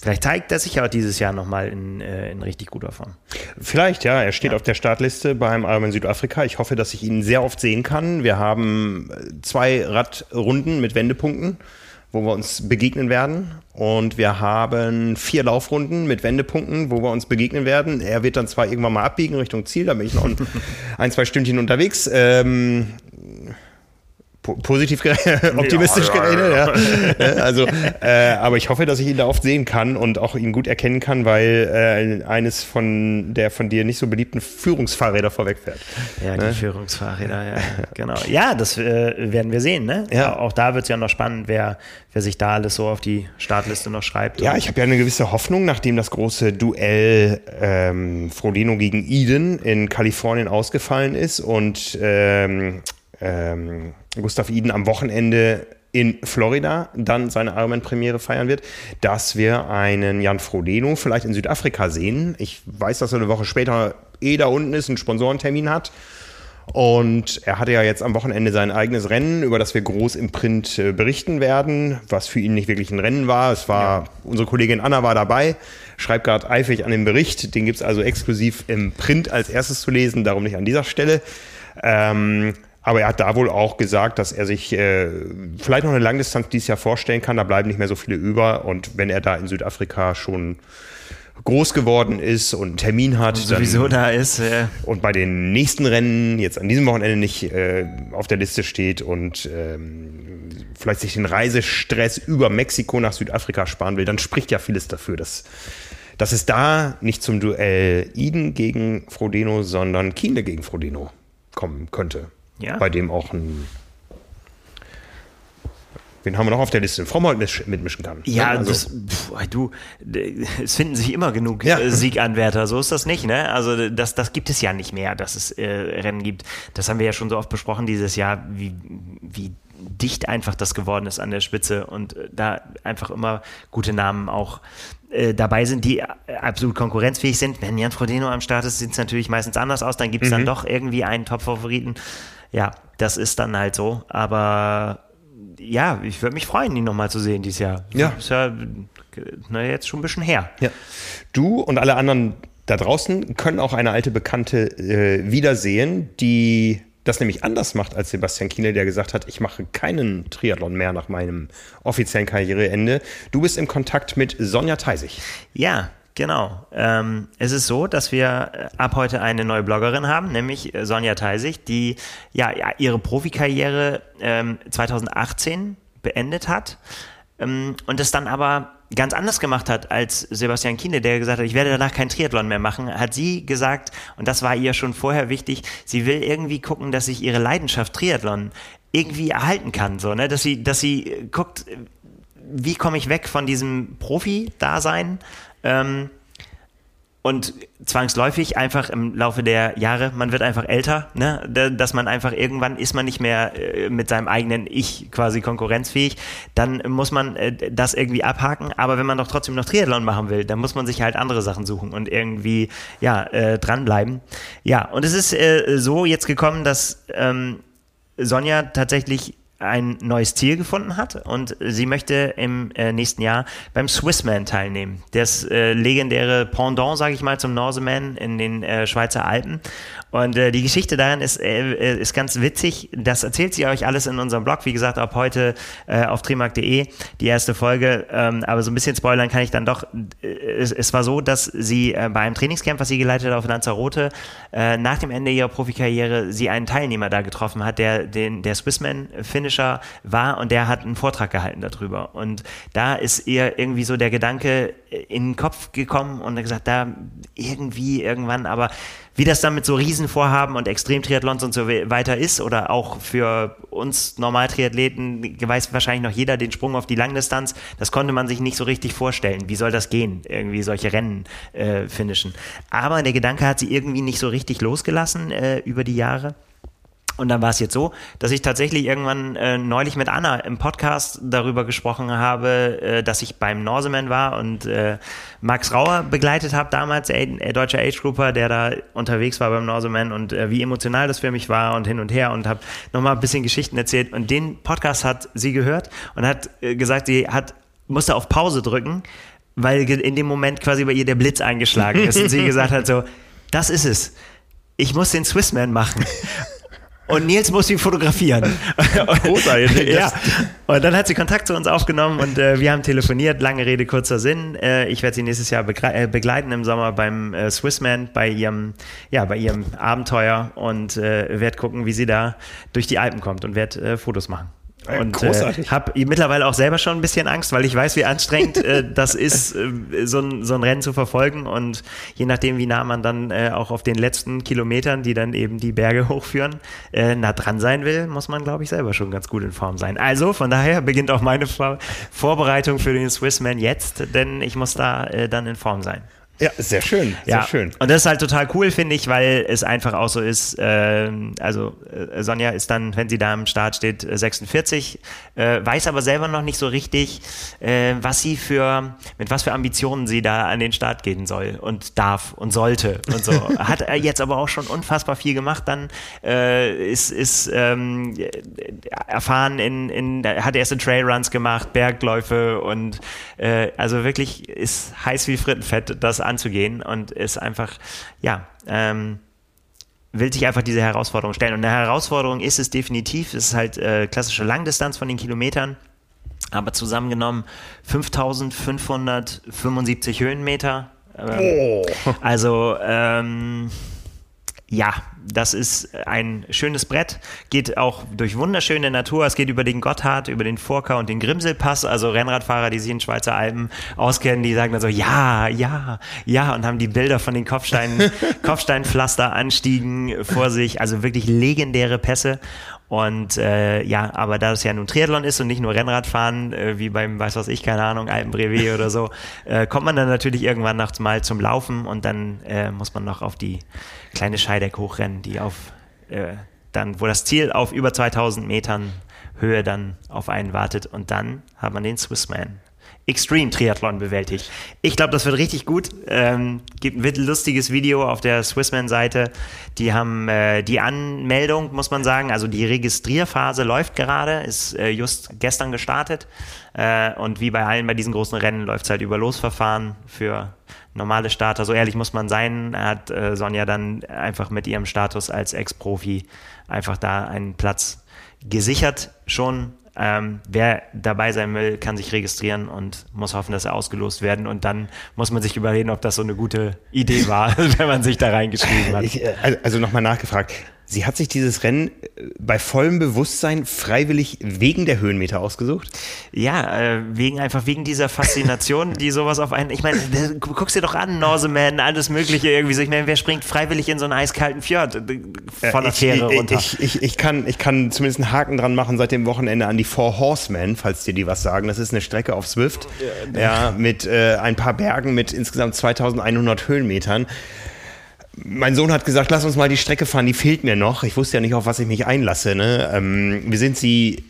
Vielleicht zeigt er sich ja auch dieses Jahr nochmal in, äh, in richtig guter Form. Vielleicht, ja. Er steht ja. auf der Startliste beim Ironman Südafrika. Ich hoffe, dass ich ihn sehr oft sehen kann. Wir haben äh, zwei Radrunden mit Wendepunkten, wo wir uns begegnen werden. Und wir haben vier Laufrunden mit Wendepunkten, wo wir uns begegnen werden. Er wird dann zwar irgendwann mal abbiegen Richtung Ziel, da bin ich noch ein, ein zwei Stündchen unterwegs. Ähm, positiv optimistisch ja, geredet. Ja, ja. Also, äh, aber ich hoffe, dass ich ihn da oft sehen kann und auch ihn gut erkennen kann, weil äh, eines von der von dir nicht so beliebten Führungsfahrräder vorwegfährt. Ja, die ne? Führungsfahrräder, ja, genau. Ja, das äh, werden wir sehen. Ne? Ja. Auch da wird es ja noch spannend, wer, wer sich da alles so auf die Startliste noch schreibt. Ja, ich habe ja eine gewisse Hoffnung, nachdem das große Duell ähm, Frodeno gegen Eden in Kalifornien ausgefallen ist und ähm, ähm, Gustav Iden am Wochenende in Florida dann seine Ironman-Premiere feiern wird, dass wir einen Jan Frodeno vielleicht in Südafrika sehen. Ich weiß, dass er eine Woche später eh da unten ist, einen Sponsorentermin hat. Und er hatte ja jetzt am Wochenende sein eigenes Rennen, über das wir groß im Print äh, berichten werden, was für ihn nicht wirklich ein Rennen war. Es war, ja. unsere Kollegin Anna war dabei, schreibt gerade eifrig an dem Bericht. Den gibt es also exklusiv im Print als erstes zu lesen, darum nicht an dieser Stelle. Ähm, aber er hat da wohl auch gesagt, dass er sich äh, vielleicht noch eine Langdistanz dieses Jahr vorstellen kann. Da bleiben nicht mehr so viele über. Und wenn er da in Südafrika schon groß geworden ist und einen Termin hat. Und sowieso dann, da ist. Ja. Und bei den nächsten Rennen jetzt an diesem Wochenende nicht äh, auf der Liste steht und ähm, vielleicht sich den Reisestress über Mexiko nach Südafrika sparen will, dann spricht ja vieles dafür, dass, dass es da nicht zum Duell Iden gegen Frodeno, sondern Kienle gegen Frodeno kommen könnte. Ja. Bei dem auch ein. Wen haben wir noch auf der Liste? Frommold mitmischen kann. Ja, also, das, pf, du, es finden sich immer genug ja. Äh, Sieganwärter, so ist das nicht, ne? Also das, das gibt es ja nicht mehr, dass es äh, Rennen gibt. Das haben wir ja schon so oft besprochen dieses Jahr, wie, wie dicht einfach das geworden ist an der Spitze und äh, da einfach immer gute Namen auch äh, dabei sind, die absolut konkurrenzfähig sind. Wenn Jan Frodeno am Start ist, sieht es natürlich meistens anders aus. Dann gibt es mhm. dann doch irgendwie einen Top-Favoriten ja, das ist dann halt so. Aber ja, ich würde mich freuen, ihn nochmal zu sehen dieses Jahr. Ja. Ist ja na, jetzt schon ein bisschen her. Ja. Du und alle anderen da draußen können auch eine alte Bekannte äh, wiedersehen, die das nämlich anders macht als Sebastian Kienle, der gesagt hat, ich mache keinen Triathlon mehr nach meinem offiziellen Karriereende. Du bist im Kontakt mit Sonja Theisig. Ja, Genau. Ähm, es ist so, dass wir äh, ab heute eine neue Bloggerin haben, nämlich äh, Sonja Theisig, die ja, ihre Profikarriere ähm, 2018 beendet hat ähm, und es dann aber ganz anders gemacht hat als Sebastian Kiene, der gesagt hat, ich werde danach kein Triathlon mehr machen, hat sie gesagt, und das war ihr schon vorher wichtig, sie will irgendwie gucken, dass sich ihre Leidenschaft Triathlon irgendwie erhalten kann, so, ne, dass sie, dass sie guckt, wie komme ich weg von diesem Profi-Dasein ähm, und zwangsläufig einfach im Laufe der Jahre, man wird einfach älter, ne? dass man einfach irgendwann ist man nicht mehr äh, mit seinem eigenen Ich quasi konkurrenzfähig, dann muss man äh, das irgendwie abhaken, aber wenn man doch trotzdem noch Triathlon machen will, dann muss man sich halt andere Sachen suchen und irgendwie, ja, äh, dranbleiben. Ja, und es ist so jetzt gekommen, dass ähm, Sonja tatsächlich ein neues Ziel gefunden hat und sie möchte im äh, nächsten Jahr beim Swissman teilnehmen. Das äh, legendäre Pendant, sage ich mal, zum Norseman in den äh, Schweizer Alpen. Und äh, die Geschichte daran ist, äh, ist ganz witzig. Das erzählt sie euch alles in unserem Blog. Wie gesagt, ab heute auf trimark.de die erste Folge. Ähm, aber so ein bisschen spoilern kann ich dann doch. Es, es war so, dass sie bei einem Trainingscamp, was sie geleitet hat auf Lanzarote, nach dem Ende ihrer Profikarriere sie einen Teilnehmer da getroffen hat, der den der Swissman findet Finisher war und der hat einen Vortrag gehalten darüber. Und da ist ihr irgendwie so der Gedanke in den Kopf gekommen und gesagt, da irgendwie irgendwann, aber wie das dann mit so Riesenvorhaben und Extremtriathlons und so weiter ist oder auch für uns Normaltriathleten weiß wahrscheinlich noch jeder den Sprung auf die Langdistanz, das konnte man sich nicht so richtig vorstellen. Wie soll das gehen, irgendwie solche Rennen äh, finishen? Aber der Gedanke hat sie irgendwie nicht so richtig losgelassen äh, über die Jahre. Und dann war es jetzt so, dass ich tatsächlich irgendwann äh, neulich mit Anna im Podcast darüber gesprochen habe, äh, dass ich beim Norseman war und äh, Max Rauer begleitet habe damals, äh, deutscher Age Grouper, der da unterwegs war beim Norseman und äh, wie emotional das für mich war und hin und her und habe nochmal ein bisschen Geschichten erzählt. Und den Podcast hat sie gehört und hat äh, gesagt, sie hat musste auf Pause drücken, weil in dem Moment quasi bei ihr der Blitz eingeschlagen ist und sie gesagt hat so, das ist es. Ich muss den Swissman machen. Und Nils muss ihn fotografieren. Großartig. ja. Und dann hat sie Kontakt zu uns aufgenommen und äh, wir haben telefoniert. Lange Rede, kurzer Sinn. Äh, ich werde sie nächstes Jahr äh, begleiten im Sommer beim äh, Swissman, bei ihrem, ja, bei ihrem Abenteuer und äh, werde gucken, wie sie da durch die Alpen kommt und werde äh, Fotos machen. Und äh, habe mittlerweile auch selber schon ein bisschen Angst, weil ich weiß, wie anstrengend äh, das ist, äh, so, ein, so ein Rennen zu verfolgen. Und je nachdem, wie nah man dann äh, auch auf den letzten Kilometern, die dann eben die Berge hochführen, äh, nah dran sein will, muss man, glaube ich, selber schon ganz gut in Form sein. Also von daher beginnt auch meine Vor Vorbereitung für den Swissman jetzt, denn ich muss da äh, dann in Form sein. Ja, sehr schön, sehr ja. schön. Und das ist halt total cool, finde ich, weil es einfach auch so ist, äh, also äh, Sonja ist dann, wenn sie da im Start steht, 46, äh, weiß aber selber noch nicht so richtig, äh, was sie für, mit was für Ambitionen sie da an den Start gehen soll und darf und sollte und so. Hat er jetzt aber auch schon unfassbar viel gemacht, dann äh, ist, ist ähm, erfahren in, in, hat erste Trailruns gemacht, Bergläufe und äh, also wirklich ist heiß wie Frittenfett, das anzugehen und ist einfach, ja, ähm, will sich einfach diese Herausforderung stellen. Und eine Herausforderung ist es definitiv, es ist halt äh, klassische Langdistanz von den Kilometern, aber zusammengenommen 5575 Höhenmeter. Ähm, oh. Also, ähm, ja, das ist ein schönes Brett, geht auch durch wunderschöne Natur. Es geht über den Gotthard, über den Furka und den Grimselpass. Also Rennradfahrer, die sich in Schweizer Alpen auskennen, die sagen dann so, ja, ja, ja, und haben die Bilder von den Kopfstein, Kopfsteinpflasteranstiegen vor sich. Also wirklich legendäre Pässe. Und äh, ja, aber da es ja nun Triathlon ist und nicht nur Rennradfahren, äh, wie beim, weiß was ich, keine Ahnung, Alpenbrevet oder so, äh, kommt man dann natürlich irgendwann nachts mal zum Laufen und dann äh, muss man noch auf die kleine Scheideck hochrennen, die auf äh, dann, wo das Ziel auf über 2000 Metern Höhe dann auf einen wartet und dann hat man den Swissman Extreme Triathlon bewältigt. Ich glaube, das wird richtig gut. Ähm, gibt ein lustiges Video auf der Swissman-Seite. Die haben äh, die Anmeldung, muss man sagen, also die Registrierphase läuft gerade, ist äh, just gestern gestartet. Äh, und wie bei allen bei diesen großen Rennen läuft es halt über Losverfahren für normale Starter. So ehrlich muss man sein, hat äh, Sonja dann einfach mit ihrem Status als Ex-Profi einfach da einen Platz gesichert schon ähm, wer dabei sein will, kann sich registrieren und muss hoffen, dass er ausgelost werden. Und dann muss man sich überlegen, ob das so eine gute Idee war, wenn man sich da reingeschrieben hat. Ich, äh, also nochmal nachgefragt. Sie hat sich dieses Rennen äh, bei vollem Bewusstsein freiwillig wegen der Höhenmeter ausgesucht? Ja, äh, wegen einfach wegen dieser Faszination, die sowas auf einen. Ich meine, guck's dir doch an, Norseman, alles Mögliche irgendwie so. Ich meine, wer springt freiwillig in so einen eiskalten Fjord äh, von der Fähre runter? Ich, ich, ich, kann, ich kann zumindest einen Haken dran machen seit dem Wochenende an die Four Horsemen, falls dir die was sagen. Das ist eine Strecke auf Swift, ja, ja mit äh, ein paar Bergen mit insgesamt 2100 Höhenmetern mein Sohn hat gesagt, lass uns mal die Strecke fahren, die fehlt mir noch. Ich wusste ja nicht, auf was ich mich einlasse. Ne? Ähm, wir sind sie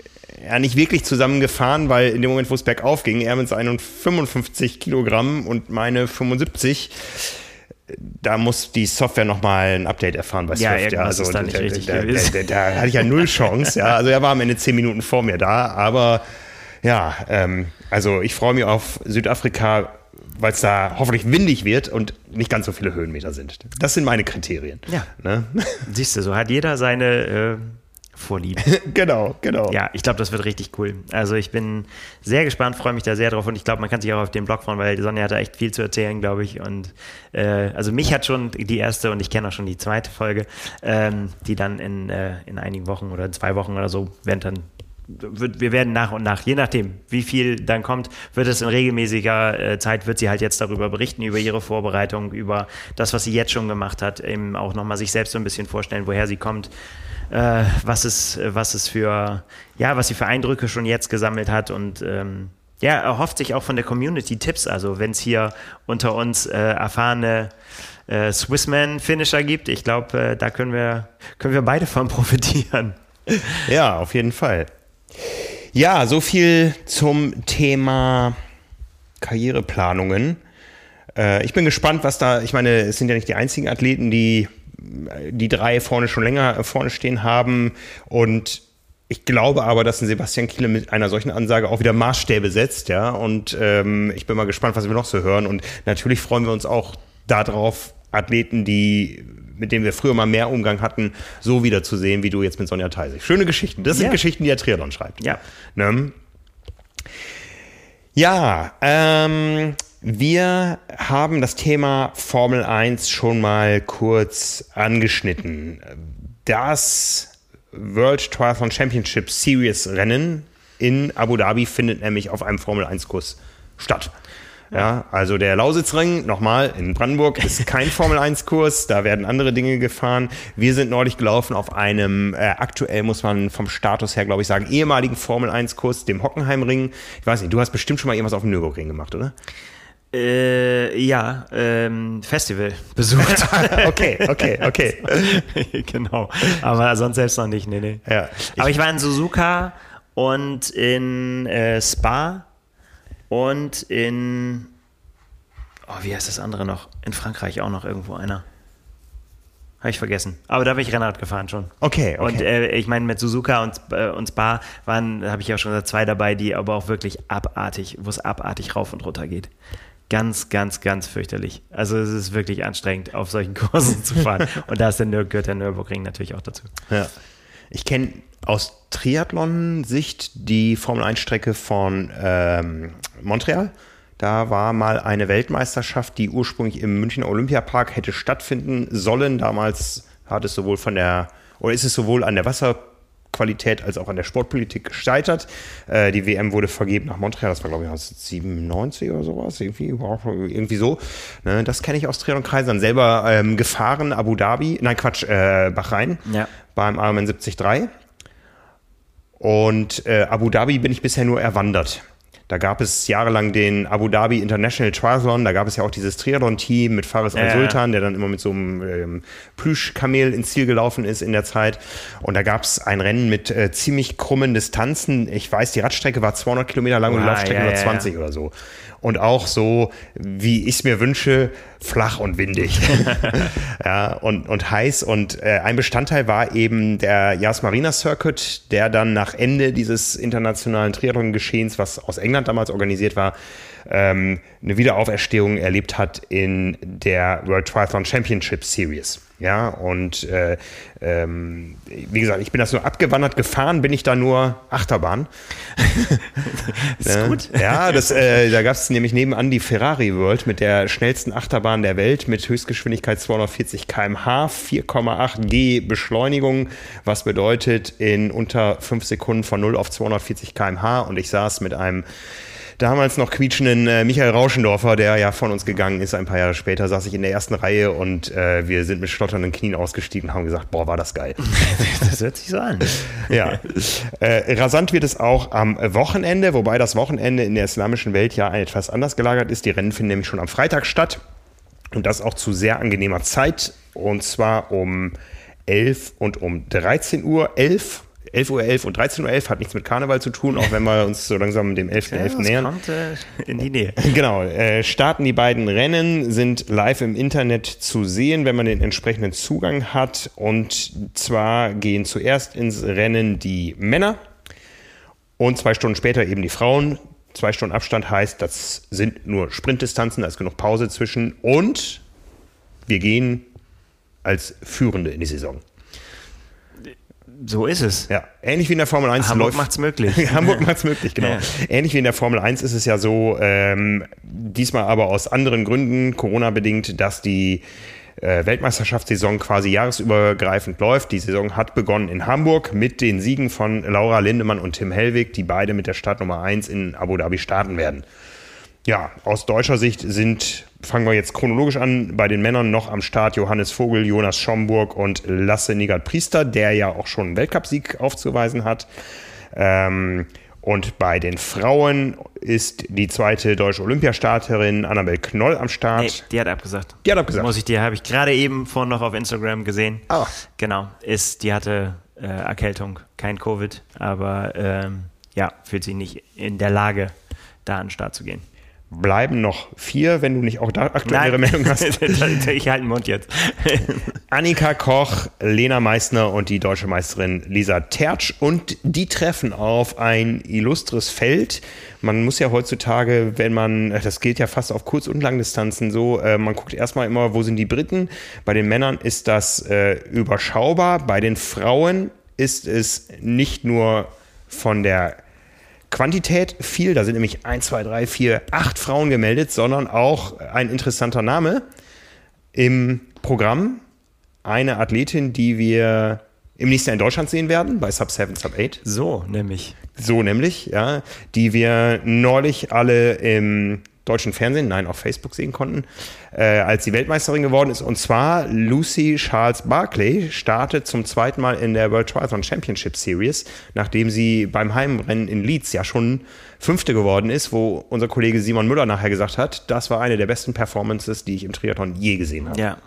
ja nicht wirklich zusammen gefahren, weil in dem Moment, wo es bergauf ging, er mit seinen 55 Kilogramm und meine 75, da muss die Software nochmal ein Update erfahren bei ja, Swift. Ja, also ist da, nicht da, richtig da, da, da, hatte ich ja null Chance. ja, also er war am Ende zehn Minuten vor mir da, aber ja, ähm, also ich freue mich auf Südafrika weil es da hoffentlich windig wird und nicht ganz so viele Höhenmeter sind. Das sind meine Kriterien. Ja. Ne? Siehst du, so hat jeder seine äh, Vorlieben. genau, genau. Ja, ich glaube, das wird richtig cool. Also ich bin sehr gespannt, freue mich da sehr drauf und ich glaube, man kann sich auch auf den Blog freuen, weil die Sonja hat da echt viel zu erzählen, glaube ich. Und äh, also mich hat schon die erste und ich kenne auch schon die zweite Folge, ähm, die dann in, äh, in einigen Wochen oder in zwei Wochen oder so, wenn dann wird, wir werden nach und nach, je nachdem, wie viel dann kommt, wird es in regelmäßiger äh, Zeit, wird sie halt jetzt darüber berichten, über ihre Vorbereitung, über das, was sie jetzt schon gemacht hat, eben auch nochmal sich selbst so ein bisschen vorstellen, woher sie kommt, äh, was es, was es für, ja, was sie für Eindrücke schon jetzt gesammelt hat und ähm, ja, erhofft sich auch von der Community Tipps. Also wenn es hier unter uns äh, erfahrene äh, Swissman-Finisher gibt, ich glaube, äh, da können wir, können wir beide von profitieren. Ja, auf jeden Fall. Ja, so viel zum Thema Karriereplanungen. Äh, ich bin gespannt, was da, ich meine, es sind ja nicht die einzigen Athleten, die die drei vorne schon länger vorne stehen haben und ich glaube aber, dass ein Sebastian Kiele mit einer solchen Ansage auch wieder Maßstäbe setzt, ja. Und ähm, ich bin mal gespannt, was wir noch so hören. Und natürlich freuen wir uns auch darauf, Athleten, die mit denen wir früher mal mehr Umgang hatten, so wiederzusehen, wie du jetzt mit Sonja Theisig. Schöne Geschichten. Das sind ja. Geschichten, die der Triathlon schreibt. Ja. Ne? Ja, ähm, wir haben das Thema Formel 1 schon mal kurz angeschnitten. Das World Triathlon Championship Series Rennen in Abu Dhabi findet nämlich auf einem Formel 1 Kurs statt. Ja, also der Lausitzring, nochmal, in Brandenburg ist kein Formel-1-Kurs, da werden andere Dinge gefahren. Wir sind neulich gelaufen auf einem, äh, aktuell muss man vom Status her, glaube ich, sagen, ehemaligen Formel-1-Kurs, dem Hockenheimring. Ich weiß nicht, du hast bestimmt schon mal irgendwas auf dem Nürburgring gemacht, oder? Äh, ja, ähm, Festival besucht. okay, okay, okay. genau. Aber sonst selbst noch nicht, nee, nee. Ja, ich Aber ich war in Suzuka und in äh, Spa und in, oh, wie heißt das andere noch? In Frankreich auch noch irgendwo einer. Habe ich vergessen. Aber da bin ich Rennrad gefahren schon. Okay, okay. Und äh, ich meine, mit Suzuka und, äh, und Spa waren, habe ich ja schon gesagt, zwei dabei, die aber auch wirklich abartig, wo es abartig rauf und runter geht. Ganz, ganz, ganz fürchterlich. Also es ist wirklich anstrengend, auf solchen Kursen zu fahren. und da ist der Nür gehört der Nürburgring natürlich auch dazu. Ja. Ich kenne aus Triathlon-Sicht die Formel-1-Strecke von ähm, Montreal. Da war mal eine Weltmeisterschaft, die ursprünglich im Münchner Olympiapark hätte stattfinden sollen. Damals hat es sowohl von der, oder ist es sowohl an der Wasserqualität als auch an der Sportpolitik gescheitert. Äh, die WM wurde vergeben nach Montreal, das war glaube ich 97 oder sowas, irgendwie, irgendwie so. Ne, das kenne ich aus Triathlon-Kreisen. Dann selber ähm, gefahren, Abu Dhabi, nein Quatsch, äh, Bahrain ja. beim Ironman 73. Und äh, Abu Dhabi bin ich bisher nur erwandert. Da gab es jahrelang den Abu Dhabi International Triathlon, da gab es ja auch dieses Triathlon-Team mit Faris ja, Al-Sultan, der dann immer mit so einem ähm, Plüschkamel ins Ziel gelaufen ist in der Zeit. Und da gab es ein Rennen mit äh, ziemlich krummen Distanzen. Ich weiß, die Radstrecke war 200 Kilometer lang und die Laufstrecke ja, war 20 ja. oder so und auch so, wie ich es mir wünsche, flach und windig. ja, und, und heiß. Und äh, ein Bestandteil war eben der Yas Marina Circuit, der dann nach Ende dieses internationalen Triathlon-Geschehens, was aus England damals organisiert war, ähm, eine Wiederauferstehung erlebt hat in der World Triathlon Championship Series. Ja, und äh, ähm, wie gesagt, ich bin das nur abgewandert, gefahren bin ich da nur Achterbahn. ist ja, gut. Ja, das, äh, da gab es nämlich nebenan die Ferrari World mit der schnellsten Achterbahn der Welt mit Höchstgeschwindigkeit 240 km/h, 4,8 G Beschleunigung, was bedeutet in unter 5 Sekunden von 0 auf 240 km/h und ich saß mit einem damals noch quietschenden äh, Michael Rauschendorfer, der ja von uns gegangen ist, ein paar Jahre später, saß ich in der ersten Reihe und äh, wir sind mit schlotternden Knien ausgestiegen und haben gesagt, boah, war das geil. das hört sich so an. ja. Äh, rasant wird es auch am Wochenende, wobei das Wochenende in der islamischen Welt ja etwas anders gelagert ist. Die Rennen finden nämlich schon am Freitag statt und das auch zu sehr angenehmer Zeit und zwar um 11 und um 13 Uhr. 11 11.11 Uhr 11 und 13.11 Uhr hat nichts mit Karneval zu tun, auch wenn wir uns so langsam dem 11.11. Ja, 11. nähern. Kommt, äh, in die Nähe. Genau, äh, starten die beiden Rennen, sind live im Internet zu sehen, wenn man den entsprechenden Zugang hat. Und zwar gehen zuerst ins Rennen die Männer und zwei Stunden später eben die Frauen. Zwei Stunden Abstand heißt, das sind nur Sprintdistanzen, da ist genug Pause zwischen. Und wir gehen als Führende in die Saison. So ist es. Ja, ähnlich wie in der Formel 1 Hamburg macht es möglich. Hamburg macht es möglich, genau. Ja. Ähnlich wie in der Formel 1 ist es ja so, ähm, diesmal aber aus anderen Gründen, Corona-bedingt, dass die äh, Weltmeisterschaftssaison quasi jahresübergreifend läuft. Die Saison hat begonnen in Hamburg mit den Siegen von Laura Lindemann und Tim Hellwig, die beide mit der Startnummer 1 in Abu Dhabi starten werden. Ja, aus deutscher Sicht sind, fangen wir jetzt chronologisch an, bei den Männern noch am Start Johannes Vogel, Jonas Schomburg und Lasse Nigat-Priester, der ja auch schon einen Weltcupsieg aufzuweisen hat. Ähm, und bei den Frauen ist die zweite deutsche Olympiastarterin Annabel Knoll am Start. Nee, die hat abgesagt. Die hat abgesagt. Muss ich dir, habe ich gerade eben vorhin noch auf Instagram gesehen. Ah. Genau, ist, die hatte äh, Erkältung, kein Covid, aber ähm, ja, fühlt sich nicht in der Lage, da an den Start zu gehen bleiben noch vier, wenn du nicht auch da aktuellere Meldungen hast. ich halte den Mund jetzt. Annika Koch, Lena Meissner und die deutsche Meisterin Lisa Tertsch. Und die treffen auf ein illustres Feld. Man muss ja heutzutage, wenn man, das gilt ja fast auf Kurz- und Langdistanzen so, äh, man guckt erstmal immer, wo sind die Briten. Bei den Männern ist das äh, überschaubar. Bei den Frauen ist es nicht nur von der Quantität viel, da sind nämlich 1, 2, 3, 4, 8 Frauen gemeldet, sondern auch ein interessanter Name im Programm. Eine Athletin, die wir im nächsten Jahr in Deutschland sehen werden, bei Sub 7, Sub 8. So, nämlich. So nämlich, ja. Die wir neulich alle im deutschen Fernsehen, nein, auf Facebook sehen konnten, äh, als sie Weltmeisterin geworden ist. Und zwar Lucy Charles Barclay startet zum zweiten Mal in der World Triathlon Championship Series, nachdem sie beim Heimrennen in Leeds ja schon Fünfte geworden ist, wo unser Kollege Simon Müller nachher gesagt hat, das war eine der besten Performances, die ich im Triathlon je gesehen habe. Ja,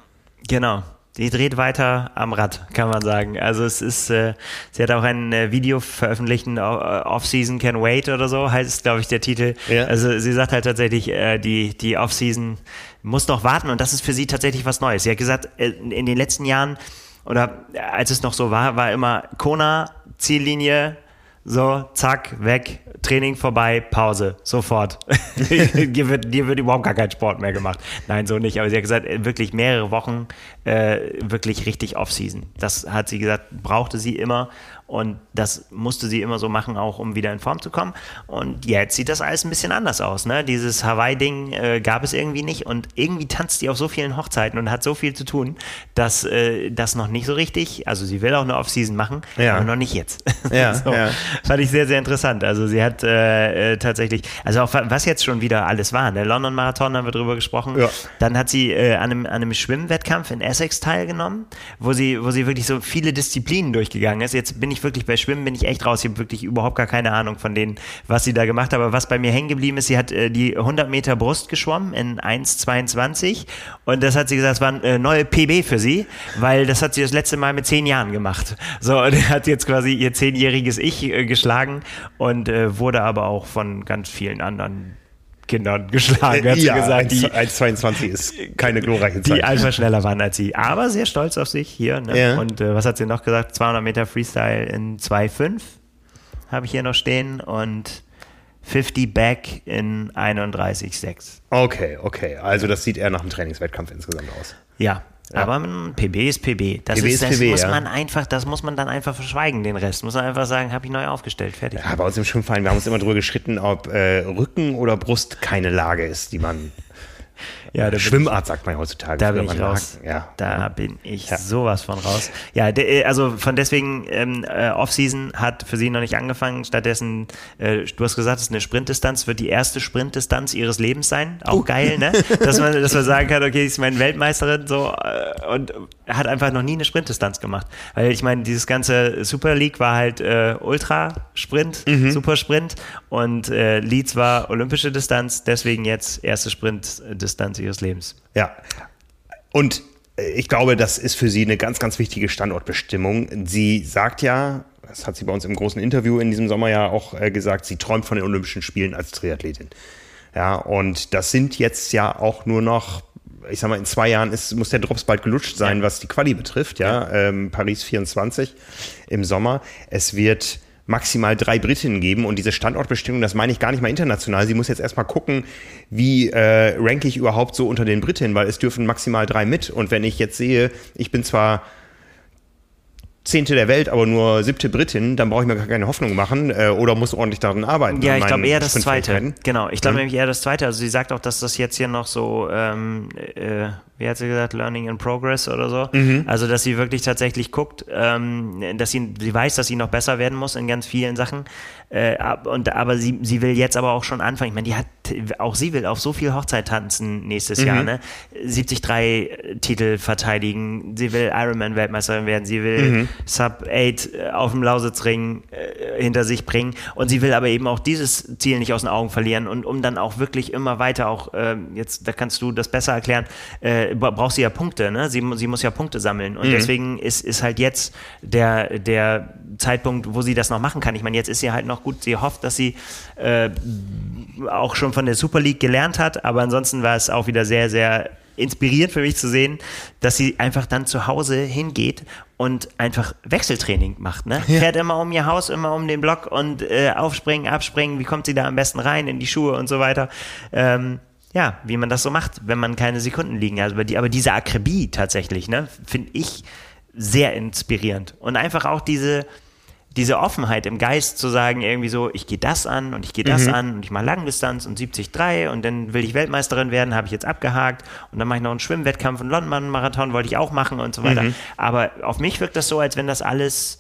genau. Die dreht weiter am Rad, kann man sagen. Also es ist, äh, sie hat auch ein äh, Video veröffentlicht, äh, Off-Season Can Wait oder so, heißt glaube ich der Titel. Ja. Also sie sagt halt tatsächlich, äh, die, die Off-Season muss noch warten und das ist für sie tatsächlich was Neues. Sie hat gesagt, äh, in den letzten Jahren oder als es noch so war, war immer Kona, Ziellinie, so, zack, weg, Training vorbei, Pause, sofort. dir, wird, dir wird überhaupt gar kein Sport mehr gemacht. Nein, so nicht. Aber sie hat gesagt, äh, wirklich mehrere Wochen, äh, wirklich richtig Off-Season. Das hat sie gesagt, brauchte sie immer. Und das musste sie immer so machen, auch um wieder in Form zu kommen. Und jetzt sieht das alles ein bisschen anders aus. Ne? Dieses Hawaii-Ding äh, gab es irgendwie nicht. Und irgendwie tanzt sie auf so vielen Hochzeiten und hat so viel zu tun, dass äh, das noch nicht so richtig, also sie will auch eine Off-Season machen, ja. aber noch nicht jetzt. Ja, so. ja, Fand ich sehr, sehr interessant. Also sie hat äh, äh tatsächlich, also auch was jetzt schon wieder alles war. Der London-Marathon haben wir drüber gesprochen. Ja. Dann hat sie äh, an, einem, an einem Schwimmwettkampf in Essex teilgenommen, wo sie, wo sie wirklich so viele Disziplinen durchgegangen ist. Jetzt bin ich wirklich bei Schwimmen bin ich echt raus. Ich habe wirklich überhaupt gar keine Ahnung von denen, was sie da gemacht hat. Aber was bei mir hängen geblieben ist, sie hat äh, die 100 Meter Brust geschwommen in 1,22 und das hat sie gesagt, das war eine äh, neue PB für sie, weil das hat sie das letzte Mal mit zehn Jahren gemacht. So, und hat jetzt quasi ihr zehnjähriges Ich äh, geschlagen und äh, wurde aber auch von ganz vielen anderen Kindern geschlagen, hat ja, gesagt. 1,22 ist keine glorreiche Zeit. Die einfach schneller waren als sie. Aber sehr stolz auf sich hier. Ne? Ja. Und äh, was hat sie noch gesagt? 200 Meter Freestyle in 2,5 habe ich hier noch stehen und 50 Back in 31,6. Okay, okay. Also das sieht eher nach einem Trainingswettkampf insgesamt aus. Ja, ja. Aber PB ist PB. Das, PB ist, das PB, muss ja. man einfach, das muss man dann einfach verschweigen, den Rest. Muss man einfach sagen, habe ich neu aufgestellt, fertig. Ja, bei uns im Schwimmverein, wir haben uns immer drüber geschritten, ob äh, Rücken oder Brust keine Lage ist, die man ja, da Schwimmart sagt man heutzutage. Da bin ich raus. Ja. Da bin ich ja. sowas von raus. Ja, de, äh, also von deswegen ähm, äh, Offseason hat für sie noch nicht angefangen. Stattdessen, äh, du hast gesagt, es ist eine Sprintdistanz, wird die erste Sprintdistanz ihres Lebens sein. Auch uh. geil, ne? Dass man, dass man sagen kann, okay, ist meine Weltmeisterin so äh, und hat einfach noch nie eine Sprintdistanz gemacht. Weil ich meine, dieses ganze Super League war halt äh, Ultra-Sprint, mhm. Supersprint und äh, Leeds war olympische Distanz, deswegen jetzt erste Sprintdistanz ihres Lebens. Ja. Und äh, ich glaube, das ist für sie eine ganz, ganz wichtige Standortbestimmung. Sie sagt ja, das hat sie bei uns im großen Interview in diesem Sommer ja auch äh, gesagt, sie träumt von den Olympischen Spielen als Triathletin. Ja, und das sind jetzt ja auch nur noch, ich sag mal, in zwei Jahren ist, muss der Drops bald gelutscht sein, ja. was die Quali betrifft, ja. ja. Ähm, Paris 24 im Sommer. Es wird maximal drei Britinnen geben und diese Standortbestimmung, das meine ich gar nicht mal international. Sie muss jetzt erstmal gucken, wie äh, ranke ich überhaupt so unter den Britinnen, weil es dürfen maximal drei mit. Und wenn ich jetzt sehe, ich bin zwar Zehnte der Welt, aber nur siebte Britin, dann brauche ich mir gar keine Hoffnung machen äh, oder muss ordentlich daran arbeiten. Ja, ich glaube eher das Zweite. Genau, ich glaube mhm. nämlich eher das Zweite. Also sie sagt auch, dass das jetzt hier noch so, ähm, äh, wie hat sie gesagt, Learning in Progress oder so. Mhm. Also, dass sie wirklich tatsächlich guckt, ähm, dass sie, sie weiß, dass sie noch besser werden muss in ganz vielen Sachen. Äh, und, aber sie, sie will jetzt aber auch schon anfangen. Ich meine, die hat, auch sie will auf so viel Hochzeit tanzen nächstes mhm. Jahr, ne? 73 Titel verteidigen. Sie will Ironman-Weltmeisterin werden. Sie will mhm. Sub 8 äh, auf dem Lausitzring äh, hinter sich bringen. Und sie will aber eben auch dieses Ziel nicht aus den Augen verlieren. Und um dann auch wirklich immer weiter auch, äh, jetzt, da kannst du das besser erklären, äh, braucht sie ja Punkte, ne? Sie, sie muss ja Punkte sammeln. Und mhm. deswegen ist, ist halt jetzt der, der Zeitpunkt, wo sie das noch machen kann. Ich meine, jetzt ist sie halt noch gut. Sie hofft, dass sie äh, auch schon von der Super League gelernt hat, aber ansonsten war es auch wieder sehr, sehr inspirierend für mich zu sehen, dass sie einfach dann zu Hause hingeht und einfach Wechseltraining macht. Ne? Ja. Fährt immer um ihr Haus, immer um den Block und äh, aufspringen, abspringen, wie kommt sie da am besten rein in die Schuhe und so weiter. Ähm, ja, wie man das so macht, wenn man keine Sekunden liegen hat. Aber, die, aber diese Akribie tatsächlich, ne, finde ich sehr inspirierend. Und einfach auch diese, diese Offenheit im Geist zu sagen, irgendwie so, ich gehe das an und ich gehe das mhm. an und ich mache Langdistanz und 70-3 und dann will ich Weltmeisterin werden, habe ich jetzt abgehakt und dann mache ich noch einen Schwimmwettkampf und London-Marathon wollte ich auch machen und so weiter. Mhm. Aber auf mich wirkt das so, als wenn das alles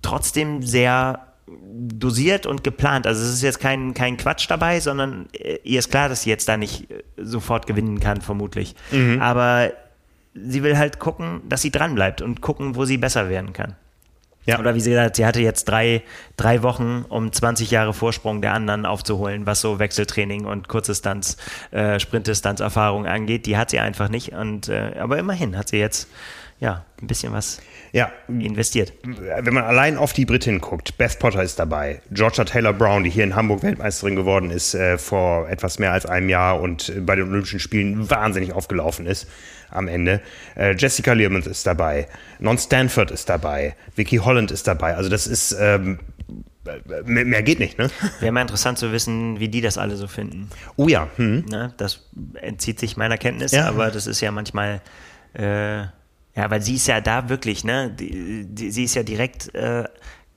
trotzdem sehr dosiert und geplant. Also es ist jetzt kein, kein Quatsch dabei, sondern äh, ihr ist klar, dass sie jetzt da nicht äh, sofort gewinnen kann, vermutlich. Mhm. Aber sie will halt gucken, dass sie dranbleibt und gucken, wo sie besser werden kann. Ja. Oder wie sie gesagt, sie hatte jetzt drei, drei Wochen, um 20 Jahre Vorsprung der anderen aufzuholen, was so Wechseltraining und Kurzdistanz, äh, Sprintdistanz-Erfahrung angeht. Die hat sie einfach nicht. Und, äh, aber immerhin hat sie jetzt ja, ein bisschen was ja. investiert. Wenn man allein auf die Britin guckt, Beth Potter ist dabei, Georgia Taylor Brown, die hier in Hamburg Weltmeisterin geworden ist äh, vor etwas mehr als einem Jahr und bei den Olympischen Spielen wahnsinnig aufgelaufen ist am Ende. Äh, Jessica Learmonth ist dabei, Non Stanford ist dabei, Vicky Holland ist dabei. Also das ist ähm, mehr, mehr, geht nicht, ne? Wäre mal interessant zu wissen, wie die das alle so finden. Oh ja. Hm. Ne? Das entzieht sich meiner Kenntnis, ja. aber das ist ja manchmal, äh, ja, weil sie ist ja da wirklich, ne? Die, die, sie ist ja direkt äh,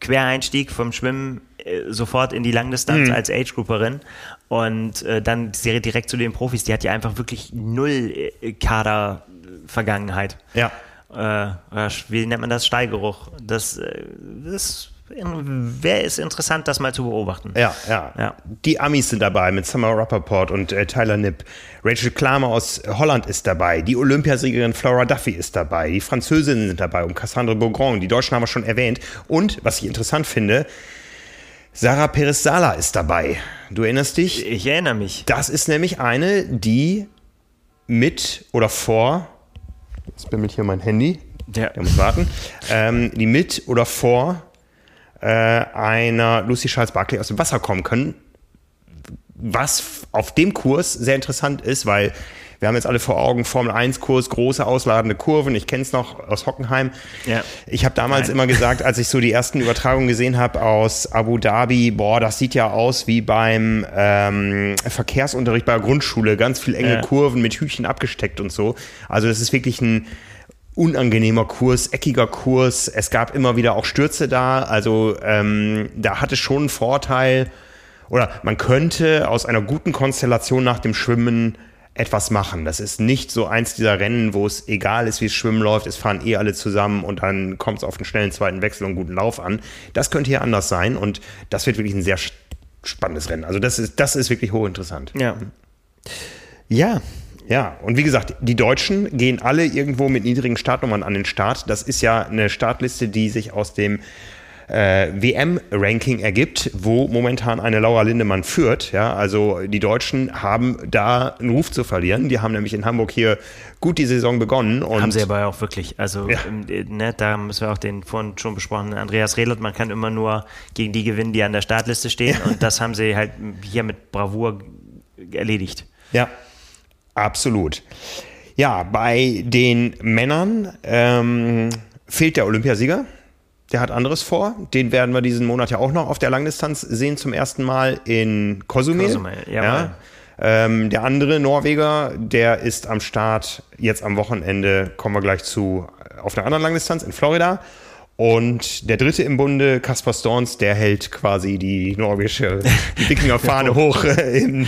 Quereinstieg vom Schwimmen äh, sofort in die Langdistanz mhm. als Age-Grouperin und äh, dann direkt zu den Profis. Die hat ja einfach wirklich null äh, Kader-Vergangenheit. Ja. Äh, wie nennt man das? Steigeruch. Das, äh, das wäre es interessant, das mal zu beobachten. Ja, ja, ja. Die Amis sind dabei mit Summer Rappaport und äh, Tyler Nipp. Rachel Klamer aus Holland ist dabei. Die Olympiasiegerin Flora Duffy ist dabei. Die Französinnen sind dabei und Cassandre Beaugrand. Die Deutschen haben wir schon erwähnt. Und, was ich interessant finde, Sarah Perez Sala ist dabei. Du erinnerst dich? Ich erinnere mich. Das ist nämlich eine, die mit oder vor, jetzt bimmelt hier mein Handy, der, der muss warten, ähm, die mit oder vor äh, einer Lucy Charles Barkley aus dem Wasser kommen können. Was auf dem Kurs sehr interessant ist, weil wir haben jetzt alle vor Augen Formel 1 Kurs, große ausladende Kurven. Ich kenne es noch aus Hockenheim. Ja. Ich habe damals Nein. immer gesagt, als ich so die ersten Übertragungen gesehen habe aus Abu Dhabi, boah, das sieht ja aus wie beim ähm, Verkehrsunterricht bei der Grundschule. Ganz viel enge ja. Kurven mit Hütchen abgesteckt und so. Also das ist wirklich ein unangenehmer Kurs, eckiger Kurs. Es gab immer wieder auch Stürze da. Also ähm, da hatte schon einen Vorteil. Oder man könnte aus einer guten Konstellation nach dem Schwimmen etwas machen. Das ist nicht so eins dieser Rennen, wo es egal ist, wie es Schwimmen läuft. Es fahren eh alle zusammen und dann kommt es auf einen schnellen zweiten Wechsel und guten Lauf an. Das könnte hier anders sein und das wird wirklich ein sehr spannendes Rennen. Also das ist, das ist wirklich hochinteressant. Ja. Ja, ja, und wie gesagt, die Deutschen gehen alle irgendwo mit niedrigen Startnummern an den Start. Das ist ja eine Startliste, die sich aus dem äh, WM-Ranking ergibt, wo momentan eine Laura Lindemann führt. Ja, also die Deutschen haben da einen Ruf zu verlieren. Die haben nämlich in Hamburg hier gut die Saison begonnen. Und haben sie aber auch wirklich. Also ja. ne, da müssen wir auch den vorhin schon besprochenen Andreas Rehlert, man kann immer nur gegen die gewinnen, die an der Startliste stehen. Ja. Und das haben sie halt hier mit Bravour erledigt. Ja, Absolut. Ja, bei den Männern ähm, fehlt der Olympiasieger. Der hat anderes vor. Den werden wir diesen Monat ja auch noch auf der Langdistanz sehen, zum ersten Mal in Cozumel. Cozumel ja. Ähm, der andere Norweger, der ist am Start jetzt am Wochenende, kommen wir gleich zu, auf einer anderen Langdistanz in Florida. Und der dritte im Bunde, Kaspar Storns, der hält quasi die norwegische Wikingerfahne hoch äh, im,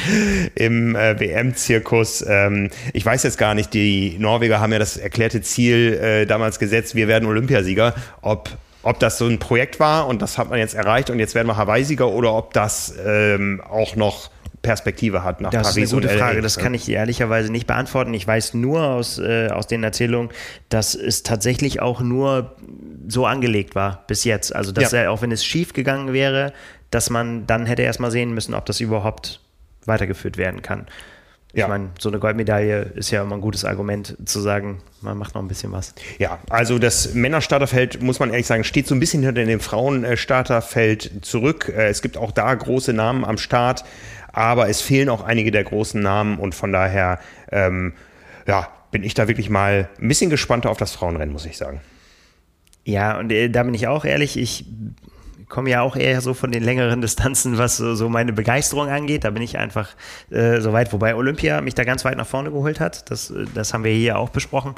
im äh, WM-Zirkus. Ähm, ich weiß jetzt gar nicht, die Norweger haben ja das erklärte Ziel äh, damals gesetzt, wir werden Olympiasieger. Ob ob das so ein Projekt war und das hat man jetzt erreicht und jetzt werden wir Hawaii-Sieger oder ob das ähm, auch noch Perspektive hat nach das Paris. Das ist eine gute Frage, das kann ich ehrlicherweise nicht beantworten. Ich weiß nur aus, äh, aus den Erzählungen, dass es tatsächlich auch nur so angelegt war bis jetzt. Also, dass ja. er, auch wenn es schief gegangen wäre, dass man dann hätte erstmal sehen müssen, ob das überhaupt weitergeführt werden kann. Ich ja. meine, so eine Goldmedaille ist ja immer ein gutes Argument zu sagen, man macht noch ein bisschen was. Ja, also das Männerstarterfeld, muss man ehrlich sagen, steht so ein bisschen hinter dem Frauenstarterfeld zurück. Äh, es gibt auch da große Namen am Start, aber es fehlen auch einige der großen Namen und von daher, ähm, ja, bin ich da wirklich mal ein bisschen gespannter auf das Frauenrennen, muss ich sagen. Ja, und äh, da bin ich auch ehrlich, ich komme ja auch eher so von den längeren Distanzen, was so, so meine Begeisterung angeht. Da bin ich einfach äh, so weit, wobei Olympia mich da ganz weit nach vorne geholt hat. Das, äh, das haben wir hier auch besprochen.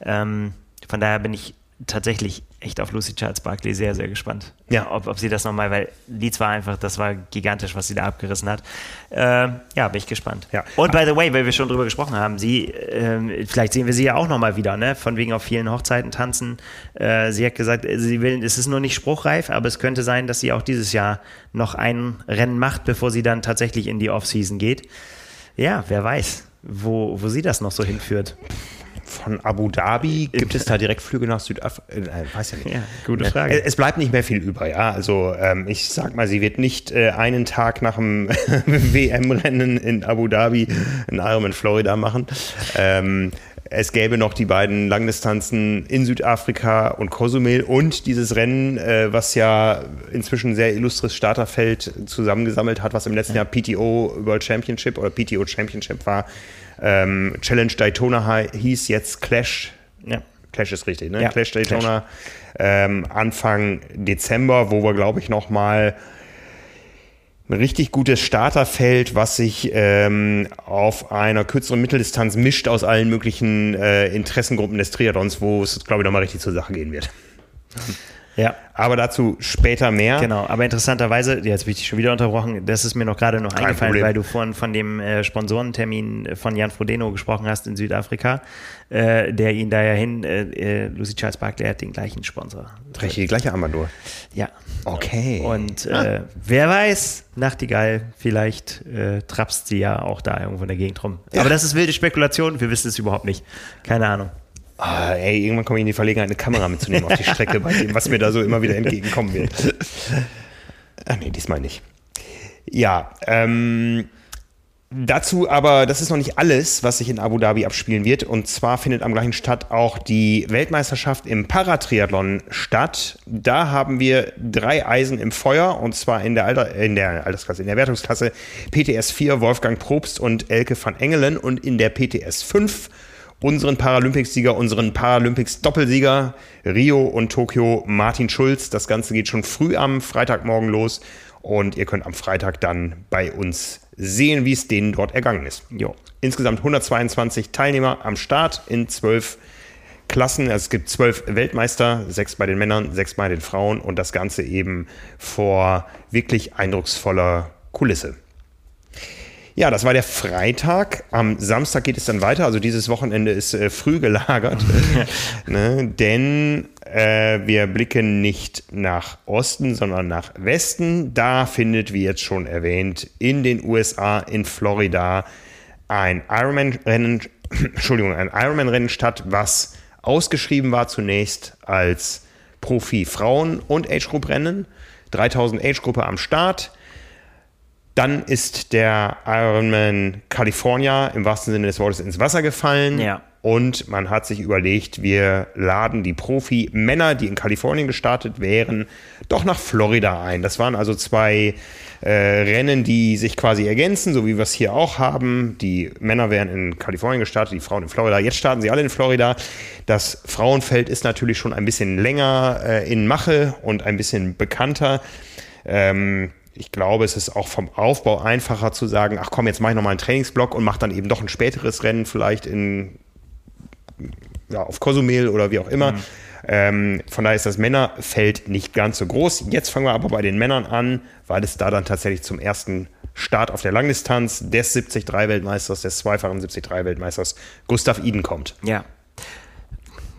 Ähm, von daher bin ich tatsächlich echt auf Lucy Charles Barkley sehr, sehr gespannt. Ja. Ob, ob sie das nochmal, weil Leeds war einfach, das war gigantisch, was sie da abgerissen hat. Äh, ja, bin ich gespannt. Ja. Und by the way, weil wir schon drüber gesprochen haben, sie, äh, vielleicht sehen wir sie ja auch nochmal wieder, ne? Von wegen auf vielen Hochzeiten tanzen. Äh, sie hat gesagt, sie will, es ist nur nicht spruchreif, aber es könnte sein, dass sie auch dieses Jahr noch ein Rennen macht, bevor sie dann tatsächlich in die Offseason geht. Ja, wer weiß, wo, wo sie das noch so hinführt von Abu Dhabi gibt es da Direktflüge nach Südafrika? Äh, weiß ja nicht. Ja, gute Frage. Es bleibt nicht mehr viel über, ja. Also ähm, ich sag mal, sie wird nicht äh, einen Tag nach dem WM-Rennen in Abu Dhabi einen Ironman Florida machen. Ähm, es gäbe noch die beiden Langdistanzen in Südafrika und Cozumel und dieses Rennen, äh, was ja inzwischen ein sehr illustres Starterfeld zusammengesammelt hat, was im letzten Jahr PTO World Championship oder PTO Championship war, ähm, Challenge Daytona hieß jetzt Clash. Ja. Clash ist richtig, ne? Ja, Clash Daytona Clash. Ähm, Anfang Dezember, wo wir, glaube ich, noch mal ein richtig gutes Starterfeld, was sich ähm, auf einer kürzeren Mitteldistanz mischt aus allen möglichen äh, Interessengruppen des Triathlons, wo es, glaube ich, nochmal richtig zur Sache gehen wird. Ja. Aber dazu später mehr. Genau, aber interessanterweise, jetzt bin ich schon wieder unterbrochen, das ist mir noch gerade noch Kein eingefallen, Problem. weil du vorhin von dem äh, Sponsorentermin von Jan Frodeno gesprochen hast in Südafrika, äh, der ihn da ja hin, äh, äh Lucy Charles Barkley hat den gleichen Sponsor. Trägt die gleiche Armbanduhr? Ja. Okay. Und ah. Äh, wer weiß, Nachtigall, vielleicht äh, trapst sie ja auch da irgendwo in der Gegend rum. Ja. Aber das ist wilde Spekulation, wir wissen es überhaupt nicht. Keine Ahnung. Ah, ey, irgendwann komme ich in die Verlegenheit, eine Kamera mitzunehmen auf die Strecke, bei dem, was mir da so immer wieder entgegenkommen wird. Ach nee, diesmal nicht. Ja, ähm, dazu aber, das ist noch nicht alles, was sich in Abu Dhabi abspielen wird. Und zwar findet am gleichen Stadt auch die Weltmeisterschaft im Paratriathlon statt. Da haben wir drei Eisen im Feuer und zwar in der, Alter, in der Altersklasse, in der Wertungsklasse PTS 4 Wolfgang Probst und Elke van Engelen und in der PTS 5 unseren Paralympicsieger, unseren Paralympics-Doppelsieger Rio und Tokio Martin Schulz. Das Ganze geht schon früh am Freitagmorgen los und ihr könnt am Freitag dann bei uns sehen, wie es denen dort ergangen ist. Jo. Insgesamt 122 Teilnehmer am Start in zwölf Klassen. Also es gibt zwölf Weltmeister, sechs bei den Männern, sechs bei den Frauen und das Ganze eben vor wirklich eindrucksvoller Kulisse. Ja, das war der Freitag. Am Samstag geht es dann weiter. Also dieses Wochenende ist äh, früh gelagert. ne? Denn äh, wir blicken nicht nach Osten, sondern nach Westen. Da findet, wie jetzt schon erwähnt, in den USA, in Florida, ein Ironman-Rennen, Entschuldigung, ein Ironman-Rennen statt, was ausgeschrieben war zunächst als Profi-Frauen- und Age-Group-Rennen. 3000 Age-Gruppe am Start. Dann ist der Ironman California im wahrsten Sinne des Wortes ins Wasser gefallen. Ja. Und man hat sich überlegt, wir laden die Profi-Männer, die in Kalifornien gestartet wären, doch nach Florida ein. Das waren also zwei äh, Rennen, die sich quasi ergänzen, so wie wir es hier auch haben. Die Männer wären in Kalifornien gestartet, die Frauen in Florida. Jetzt starten sie alle in Florida. Das Frauenfeld ist natürlich schon ein bisschen länger äh, in Mache und ein bisschen bekannter. Ähm, ich glaube, es ist auch vom Aufbau einfacher zu sagen, ach komm, jetzt mache ich nochmal einen Trainingsblock und mache dann eben doch ein späteres Rennen vielleicht in, ja, auf Cozumel oder wie auch immer. Mhm. Ähm, von daher ist das Männerfeld nicht ganz so groß. Jetzt fangen wir aber bei den Männern an, weil es da dann tatsächlich zum ersten Start auf der Langdistanz des 73-Weltmeisters, des zweifachen 73-Weltmeisters Gustav Iden kommt. Ja,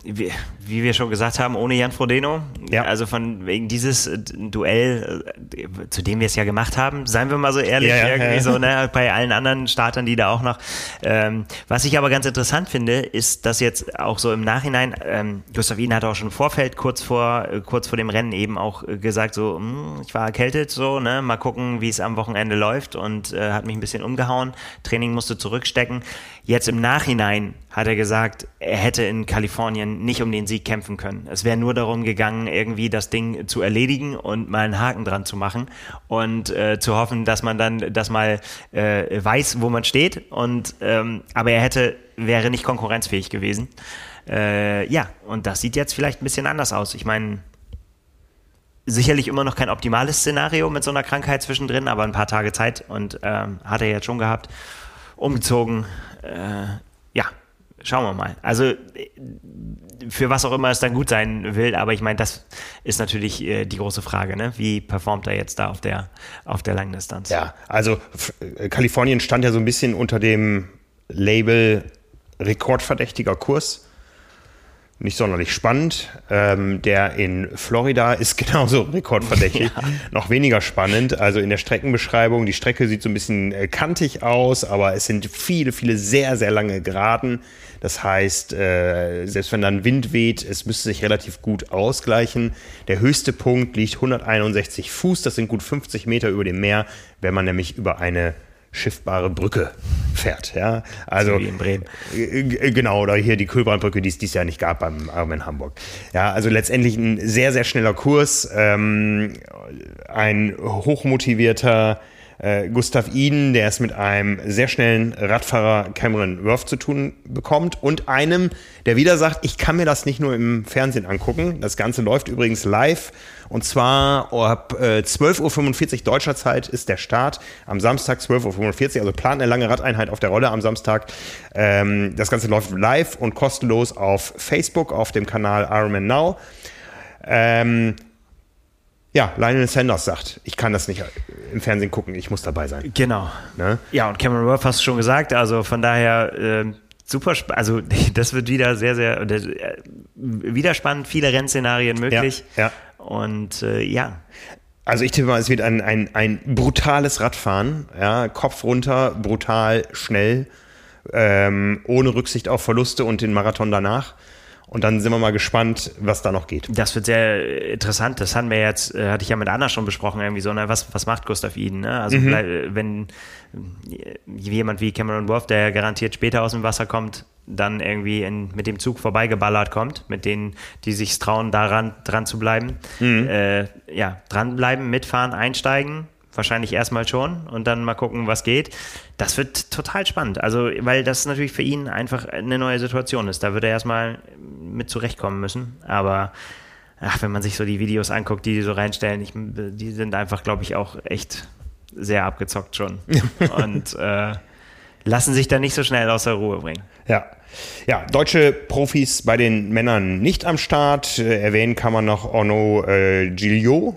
wie, wie, wir schon gesagt haben, ohne Jan Frodeno. Ja. Also von wegen dieses äh, Duell, äh, zu dem wir es ja gemacht haben, seien wir mal so ehrlich, ja, ja, irgendwie so, ne, bei allen anderen Startern, die da auch noch. Ähm, was ich aber ganz interessant finde, ist, dass jetzt auch so im Nachhinein, ähm, Gustav Iden hat auch schon im Vorfeld kurz vor, äh, kurz vor dem Rennen eben auch gesagt, so, mh, hm, ich war erkältet, so, ne, mal gucken, wie es am Wochenende läuft und äh, hat mich ein bisschen umgehauen. Training musste zurückstecken. Jetzt im Nachhinein hat er gesagt, er hätte in Kalifornien nicht um den Sieg kämpfen können. Es wäre nur darum gegangen, irgendwie das Ding zu erledigen und mal einen Haken dran zu machen und äh, zu hoffen, dass man dann das mal äh, weiß, wo man steht. Und ähm, aber er hätte wäre nicht konkurrenzfähig gewesen. Äh, ja, und das sieht jetzt vielleicht ein bisschen anders aus. Ich meine, sicherlich immer noch kein optimales Szenario mit so einer Krankheit zwischendrin, aber ein paar Tage Zeit und ähm, hat er jetzt schon gehabt. Umgezogen, äh, schauen wir mal. Also für was auch immer es dann gut sein will, aber ich meine, das ist natürlich äh, die große Frage, ne? Wie performt er jetzt da auf der auf der Langdistanz? Ja, also äh, Kalifornien stand ja so ein bisschen unter dem Label rekordverdächtiger Kurs nicht sonderlich spannend. Ähm, der in Florida ist genauso rekordverdächtig. Ja. Noch weniger spannend. Also in der Streckenbeschreibung, die Strecke sieht so ein bisschen äh, kantig aus, aber es sind viele, viele sehr, sehr lange Geraden. Das heißt, äh, selbst wenn dann Wind weht, es müsste sich relativ gut ausgleichen. Der höchste Punkt liegt 161 Fuß, das sind gut 50 Meter über dem Meer, wenn man nämlich über eine schiffbare Brücke fährt. Ja? Also wie in Bremen. Genau, oder hier die Kühlbrandbrücke, die es dieses Jahr nicht gab beim Arm in Hamburg. Ja, also letztendlich ein sehr, sehr schneller Kurs, ähm, ein hochmotivierter äh, Gustav Iden, der es mit einem sehr schnellen Radfahrer Cameron Worth zu tun bekommt und einem, der wieder sagt, ich kann mir das nicht nur im Fernsehen angucken. Das Ganze läuft übrigens live und zwar ab äh, 12.45 Uhr deutscher Zeit ist der Start. Am Samstag 12.45 Uhr, also plant eine lange Radeinheit auf der Rolle am Samstag. Ähm, das Ganze läuft live und kostenlos auf Facebook, auf dem Kanal Ironman Now. Ähm, ja, Lionel Sanders sagt, ich kann das nicht im Fernsehen gucken, ich muss dabei sein. Genau. Ne? Ja, und Cameron Worth hast du schon gesagt, also von daher äh, super, also das wird wieder sehr, sehr, äh, wieder spannend, viele Rennszenarien möglich. Ja. ja. Und äh, ja. Also ich tippe mal, es wird ein, ein, ein brutales Radfahren, ja, Kopf runter, brutal, schnell, ähm, ohne Rücksicht auf Verluste und den Marathon danach. Und dann sind wir mal gespannt, was da noch geht. Das wird sehr interessant. Das hatten wir jetzt, äh, hatte ich ja mit Anna schon besprochen, irgendwie so, ne, was, was macht Gustav Iden? Ne? Also mhm. wenn äh, jemand wie Cameron Wolf, der garantiert später aus dem Wasser kommt, dann irgendwie in, mit dem Zug vorbeigeballert kommt, mit denen, die sich trauen, daran dran zu bleiben. Mhm. Äh, ja, dranbleiben, mitfahren, einsteigen, wahrscheinlich erstmal schon und dann mal gucken, was geht. Das wird total spannend. Also, weil das natürlich für ihn einfach eine neue Situation ist. Da wird er erstmal mit zurechtkommen müssen. Aber ach, wenn man sich so die Videos anguckt, die die so reinstellen, ich, die sind einfach, glaube ich, auch echt sehr abgezockt schon. und äh, lassen sich da nicht so schnell aus der Ruhe bringen. Ja. Ja, deutsche Profis bei den Männern nicht am Start. Äh, erwähnen kann man noch Orno äh, Gilliot.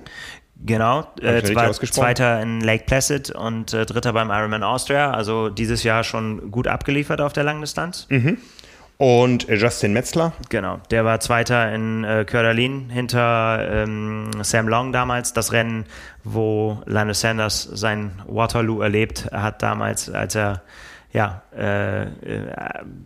Genau, äh, zwei, zweiter in Lake Placid und äh, dritter beim Ironman Austria. Also dieses Jahr schon gut abgeliefert auf der Langdistanz. Mhm. Und äh, Justin Metzler. Genau, der war Zweiter in äh, Körderlin hinter ähm, Sam Long damals. Das Rennen, wo Linus Sanders sein Waterloo erlebt hat damals, als er ja, äh, äh,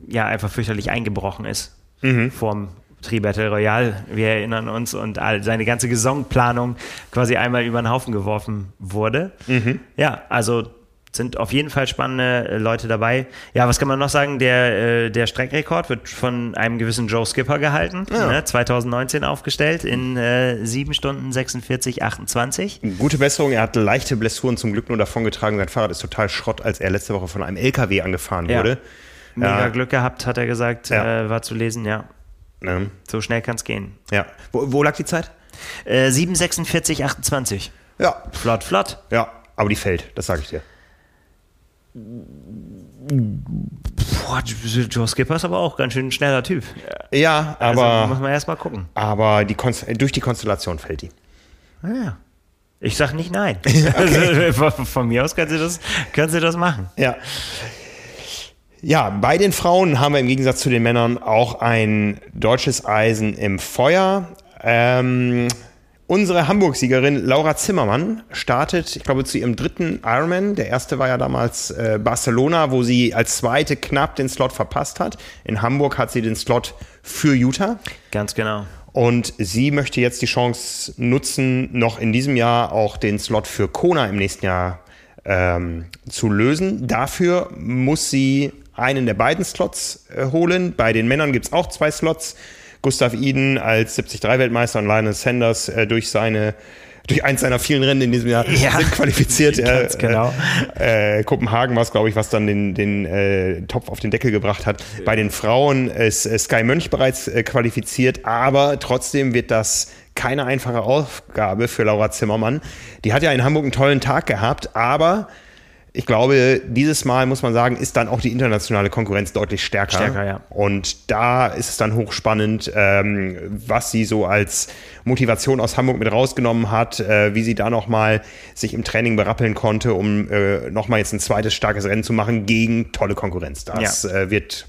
ja einfach fürchterlich eingebrochen ist mhm. vorm Tri-Battle Royale, wir erinnern uns, und all, seine ganze Saisonplanung quasi einmal über den Haufen geworfen wurde. Mhm. Ja, also sind auf jeden Fall spannende äh, Leute dabei. Ja, was kann man noch sagen? Der, äh, der Streckrekord wird von einem gewissen Joe Skipper gehalten, ja. ne, 2019 aufgestellt in äh, 7 Stunden 46, 28. Gute Besserung, er hat leichte Blessuren zum Glück nur davongetragen. Sein Fahrrad ist total Schrott, als er letzte Woche von einem LKW angefahren ja. wurde. Mega ja. Glück gehabt, hat er gesagt, äh, war zu lesen, ja. Ne? So schnell kann es gehen. Ja. Wo, wo, lag die Zeit? Äh, 7,46, 28. Ja. Flott, flott. Ja, aber die fällt, das sage ich dir. Boah, Joe Skipper ist aber auch ganz schön ein schneller Typ. Ja, Also aber, muss man erstmal gucken. aber die Konst durch die Konstellation fällt die. Ah, ja. Ich sag nicht nein. also, von, von mir aus können sie, das, können sie das machen. Ja. Ja, bei den Frauen haben wir im Gegensatz zu den Männern auch ein deutsches Eisen im Feuer. Ähm, unsere Hamburg-Siegerin Laura Zimmermann startet, ich glaube, zu ihrem dritten Ironman. Der erste war ja damals äh, Barcelona, wo sie als zweite knapp den Slot verpasst hat. In Hamburg hat sie den Slot für Utah. Ganz genau. Und sie möchte jetzt die Chance nutzen, noch in diesem Jahr auch den Slot für Kona im nächsten Jahr ähm, zu lösen. Dafür muss sie einen der beiden Slots äh, holen. Bei den Männern gibt es auch zwei Slots. Gustav Iden als 73-Weltmeister und Lionel Sanders äh, durch seine durch eins seiner vielen Rennen in diesem Jahr Ja, sind qualifiziert. ganz genau. Äh, äh, Kopenhagen war es, glaube ich, was dann den, den äh, Topf auf den Deckel gebracht hat. Bei den Frauen ist äh, Sky Mönch bereits äh, qualifiziert, aber trotzdem wird das keine einfache Aufgabe für Laura Zimmermann. Die hat ja in Hamburg einen tollen Tag gehabt, aber ich glaube, dieses Mal muss man sagen, ist dann auch die internationale Konkurrenz deutlich stärker. Stärker, ja. Und da ist es dann hochspannend, ähm, was sie so als Motivation aus Hamburg mit rausgenommen hat, äh, wie sie da nochmal sich im Training berappeln konnte, um äh, nochmal jetzt ein zweites starkes Rennen zu machen gegen tolle Konkurrenz. Das äh, wird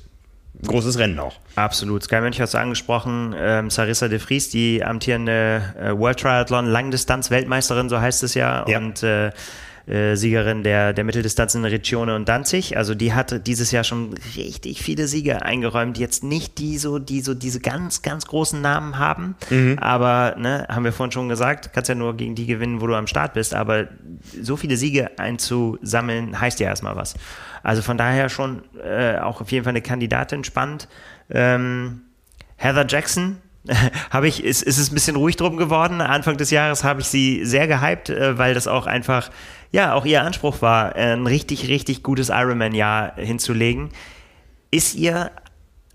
ein großes Rennen auch. Absolut. Sky Mönch hast du angesprochen. Ähm, Sarissa de Vries, die amtierende äh, World Triathlon Langdistanz-Weltmeisterin, so heißt es ja. Ja. Und äh, äh, Siegerin der, der Mitteldistanz in Regione und Danzig. Also die hat dieses Jahr schon richtig viele Siege eingeräumt. Jetzt nicht die so, die so diese ganz, ganz großen Namen haben. Aber, ne, haben wir vorhin schon gesagt, kannst ja nur gegen die gewinnen, wo du am Start bist. Aber so viele Siege einzusammeln, heißt ja erstmal was. Also von daher schon äh, auch auf jeden Fall eine Kandidatin spannend. Ähm, Heather Jackson, habe ich, ist, ist es ein bisschen ruhig drum geworden. Anfang des Jahres habe ich sie sehr gehypt, äh, weil das auch einfach, ja, auch ihr Anspruch war, ein richtig, richtig gutes Ironman-Jahr hinzulegen. Ist ihr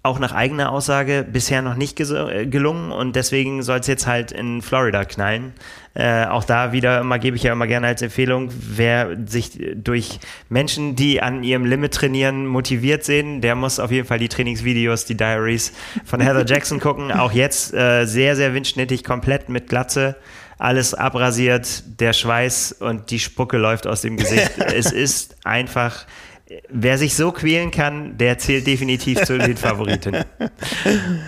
auch nach eigener Aussage bisher noch nicht äh, gelungen und deswegen soll es jetzt halt in Florida knallen. Äh, auch da wieder immer gebe ich ja immer gerne als Empfehlung, wer sich durch Menschen, die an ihrem Limit trainieren, motiviert sehen, der muss auf jeden Fall die Trainingsvideos, die Diaries von Heather Jackson gucken. Auch jetzt äh, sehr, sehr windschnittig, komplett mit Glatze. Alles abrasiert, der Schweiß und die Spucke läuft aus dem Gesicht. es ist einfach, wer sich so quälen kann, der zählt definitiv zu den Favoriten.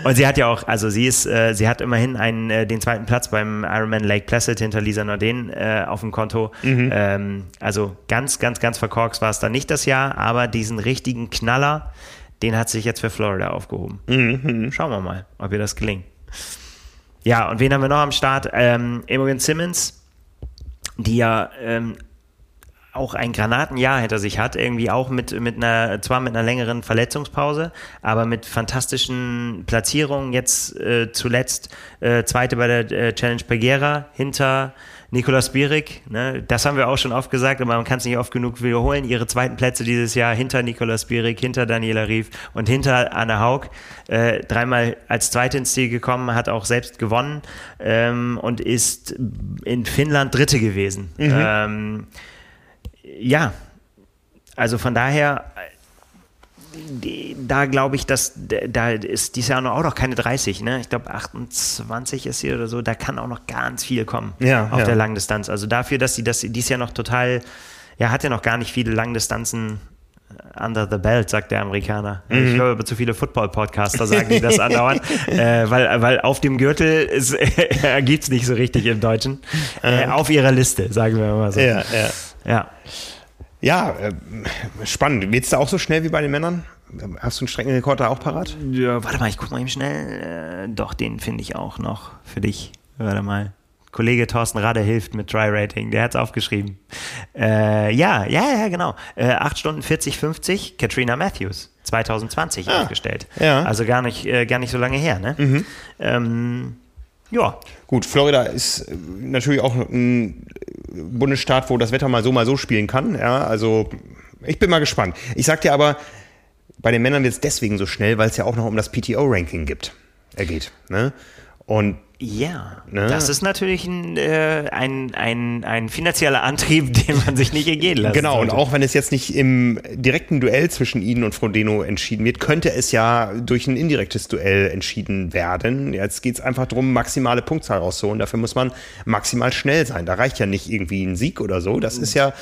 Und sie hat ja auch, also sie ist, äh, sie hat immerhin einen, äh, den zweiten Platz beim Ironman Lake Placid hinter Lisa Norden äh, auf dem Konto. Ähm, also ganz, ganz, ganz verkorkst war es dann nicht das Jahr, aber diesen richtigen Knaller, den hat sich jetzt für Florida aufgehoben. Schauen wir mal, ob ihr das gelingt. Ja, und wen haben wir noch am Start? Ähm, Imogen Simmons, die ja ähm, auch ein Granatenjahr hinter sich hat, irgendwie auch mit, mit einer, zwar mit einer längeren Verletzungspause, aber mit fantastischen Platzierungen. Jetzt äh, zuletzt äh, zweite bei der äh, Challenge Pegera hinter Nicolas Bierig. Ne? Das haben wir auch schon oft gesagt, aber man kann es nicht oft genug wiederholen. Ihre zweiten Plätze dieses Jahr hinter Nicolas Bierig, hinter Daniela Rief und hinter Anne Haug. Äh, dreimal als Zweite ins Ziel gekommen, hat auch selbst gewonnen ähm, und ist in Finnland Dritte gewesen. Ähm, ja, also von daher, da glaube ich, dass da ist dieses Jahr noch, auch noch keine 30, ne? Ich glaube 28 ist sie oder so, da kann auch noch ganz viel kommen Ja, auf ja. der Langdistanz. Also dafür, dass sie das dieses Jahr noch total, ja, hat ja noch gar nicht viele Langdistanzen äh, under the belt, sagt der Amerikaner. Mhm. Ich höre aber zu viele Football-Podcaster sagen, die das andauern, äh, weil, weil auf dem Gürtel gibt es nicht so richtig im Deutschen. Äh, auf ihrer Liste, sagen wir mal so. Ja, ja. Ja. Ja, äh, spannend. Geht's da auch so schnell wie bei den Männern? Hast du einen Streckenrekord da auch parat? Ja, warte mal, ich guck mal eben schnell. Äh, doch, den finde ich auch noch für dich. Warte mal. Kollege Thorsten Rade hilft mit Dry Rating, der hat's aufgeschrieben. Äh, ja, ja, ja, genau. Äh, 8 Stunden 40, 50, Katrina Matthews, 2020 aufgestellt. ja. Also gar nicht, äh, gar nicht so lange her, ne? Ähm, ja, Gut, Florida ist äh, natürlich auch ein Bundesstaat, wo das Wetter mal so, mal so spielen kann. Ja, also ich bin mal gespannt. Ich sag dir aber, bei den Männern wird es deswegen so schnell, weil es ja auch noch um das PTO-Ranking gibt. Er geht. Ne? Und Ja, ne? das ist natürlich ein, äh, ein, ein, ein finanzieller Antrieb, den man sich nicht entgehen lässt. Genau, sollte. und auch wenn es jetzt nicht im direkten Duell zwischen Ihnen und Frodeno entschieden wird, könnte es ja durch ein indirektes Duell entschieden werden. Jetzt geht es einfach darum, maximale Punktzahl rauszuholen. Dafür muss man maximal schnell sein. Da reicht ja nicht irgendwie ein Sieg oder so. Das ist ja.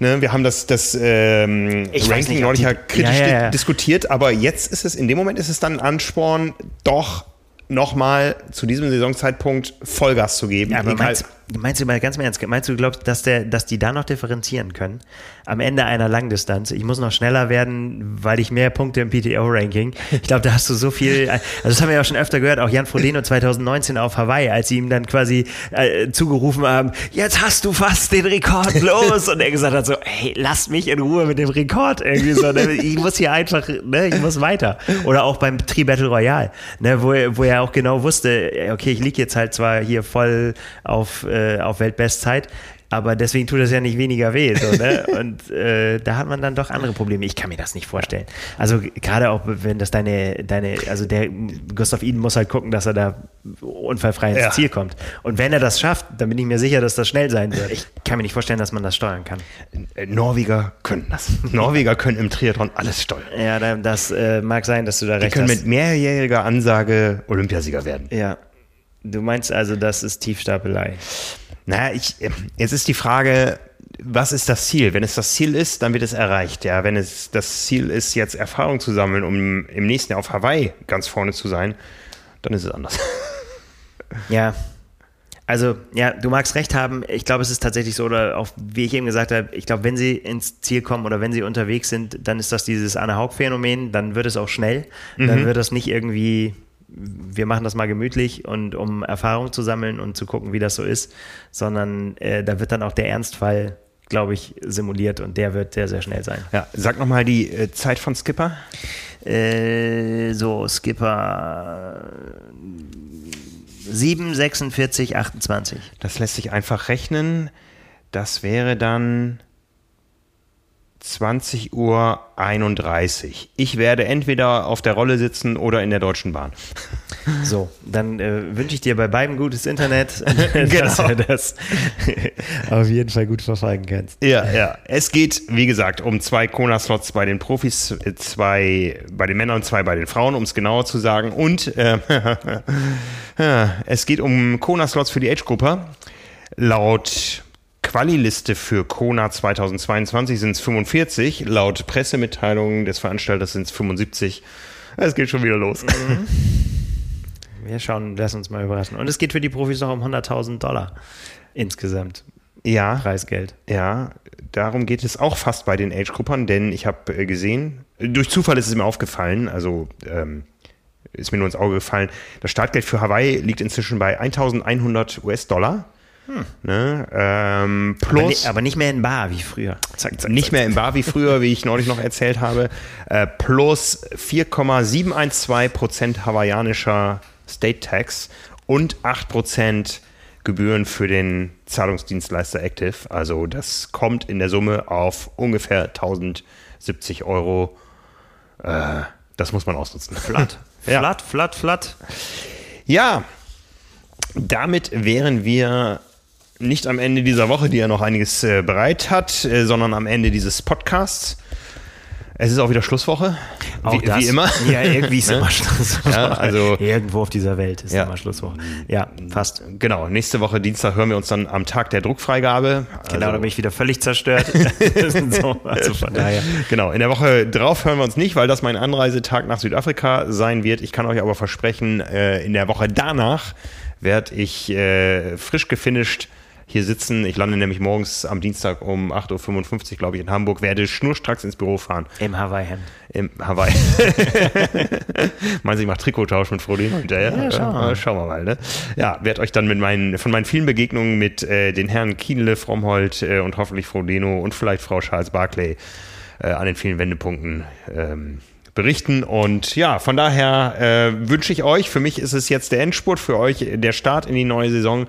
Ne, wir haben das, das ähm, Ranking neulich ja kritisch ja, ja, ja. diskutiert, aber jetzt ist es, in dem Moment ist es dann ein Ansporn, doch nochmal zu diesem Saisonzeitpunkt Vollgas zu geben. Ja, aber meinst, meinst, du mal ganz im Ernst, meinst du, glaubst, dass, der, dass die da noch differenzieren können? Am Ende einer Langdistanz. Ich muss noch schneller werden, weil ich mehr Punkte im PTO-Ranking. Ich glaube, da hast du so viel. Also, das haben wir ja schon öfter gehört, auch Jan Frodeno 2019 auf Hawaii, als sie ihm dann quasi äh, zugerufen haben: Jetzt hast du fast den Rekord los. Und er gesagt hat: so, hey, lasst mich in Ruhe mit dem Rekord. Irgendwie so. Ne? Ich muss hier einfach, ne, ich muss weiter. Oder auch beim Tri Battle Royale, ne, wo, wo er auch genau wusste: Okay, ich liege jetzt halt zwar hier voll auf äh, auf Weltbestzeit. Aber deswegen tut es ja nicht weniger weh. So, ne? Und äh, da hat man dann doch andere Probleme. Ich kann mir das nicht vorstellen. Also gerade auch, wenn das deine, deine, also der Gustav Iden muss halt gucken, dass er da unfallfrei ins ja. Ziel kommt. Und wenn er das schafft, dann bin ich mir sicher, dass das schnell sein wird. Ich kann mir nicht vorstellen, dass man das steuern kann. Äh, Norweger können das. Norweger können im Triathlon alles steuern. Ja, das äh, mag sein, dass du da Die recht hast. Die können mit mehrjähriger Ansage Olympiasieger werden. Ja, Du meinst also, das ist Tiefstapelei? Naja, ich, jetzt ist die Frage, was ist das Ziel? Wenn es das Ziel ist, dann wird es erreicht. Ja, wenn es das Ziel ist, jetzt Erfahrung zu sammeln, um im nächsten Jahr auf Hawaii ganz vorne zu sein, dann ist es anders. Ja. Also, ja, du magst recht haben. Ich glaube, es ist tatsächlich so, oder auch wie ich eben gesagt habe, ich glaube, wenn sie ins Ziel kommen oder wenn sie unterwegs sind, dann ist das dieses Anne Haug-Phänomen, dann wird es auch schnell. Mhm. Dann wird das nicht irgendwie wir machen das mal gemütlich und um Erfahrung zu sammeln und zu gucken, wie das so ist, sondern äh, da wird dann auch der Ernstfall, glaube ich, simuliert und der wird sehr, sehr schnell sein. Ja, sag nochmal die äh, Zeit von Skipper. Äh, so, Skipper 7, 46, 28. Das lässt sich einfach rechnen. Das wäre dann 20 Uhr 31. Ich werde entweder auf der Rolle sitzen oder in der Deutschen Bahn. So, dann äh, wünsche ich dir bei beidem gutes Internet, genau. dass du das auf jeden Fall gut verfolgen kannst. Ja, ja. Es geht, wie gesagt, um zwei Kona-Slots bei den Profis, zwei bei den Männern und zwei bei den Frauen, um es genauer zu sagen. Und äh, es geht um Kona-Slots für die Age-Gruppe. Laut Quali-Liste für Kona 2022 sind es 45. Laut Pressemitteilungen des Veranstalters sind es 75. Es geht schon wieder los. Mhm. Wir schauen, lass uns mal überraschen. Und es geht für die Profis noch um 100.000 Dollar insgesamt. Ja. Preisgeld. Ja, darum geht es auch fast bei den Age-Gruppern, denn ich habe äh, gesehen, durch Zufall ist es mir aufgefallen, also ähm, ist mir nur ins Auge gefallen, das Startgeld für Hawaii liegt inzwischen bei 1100 US-Dollar. Hm. Ne? Ähm, plus, aber, aber, nicht mehr in Bar wie früher. Zack, zack, nicht zack, mehr in Bar wie früher, wie ich neulich noch erzählt habe. Äh, plus 4,712% hawaiianischer State Tax und 8% Gebühren für den Zahlungsdienstleister Active. Also das kommt in der Summe auf ungefähr 1070 Euro. Äh, das muss man ausnutzen. Flat. ja. Flat, flat, flat. Ja, damit wären wir nicht am Ende dieser Woche, die ja noch einiges äh, bereit hat, äh, sondern am Ende dieses Podcasts. Es ist auch wieder Schlusswoche. Auch wie, das, wie immer. Ja, irgendwie ist immer Schlusswoche. Ja, also, Irgendwo auf dieser Welt ist ja. immer Schlusswoche. Ja, fast. Genau. Nächste Woche Dienstag hören wir uns dann am Tag der Druckfreigabe. Genau, also, da bin ich wieder völlig zerstört. so, also von daher. Genau. In der Woche drauf hören wir uns nicht, weil das mein Anreisetag nach Südafrika sein wird. Ich kann euch aber versprechen, äh, in der Woche danach werde ich frisch gefinisht hier sitzen. Ich lande nämlich morgens am Dienstag um 8.55 Uhr, glaube ich, in Hamburg, werde schnurstracks ins Büro fahren. Im Hawaii-Hemd. Im Hawaii. Meinst du, ich mache Trikottausch mit Frodeno hinterher? Ja, schauen wir mal. Schauen wir mal ne? Ja, werde euch dann mit meinen, von meinen vielen Begegnungen mit äh, den Herren Kienle, Fromhold äh, und hoffentlich Frodeno und vielleicht Frau Charles Barclay äh, an den vielen Wendepunkten ähm, berichten. Und ja, von daher äh, wünsche ich euch, für mich ist es jetzt der Endspurt, für euch der Start in die neue Saison.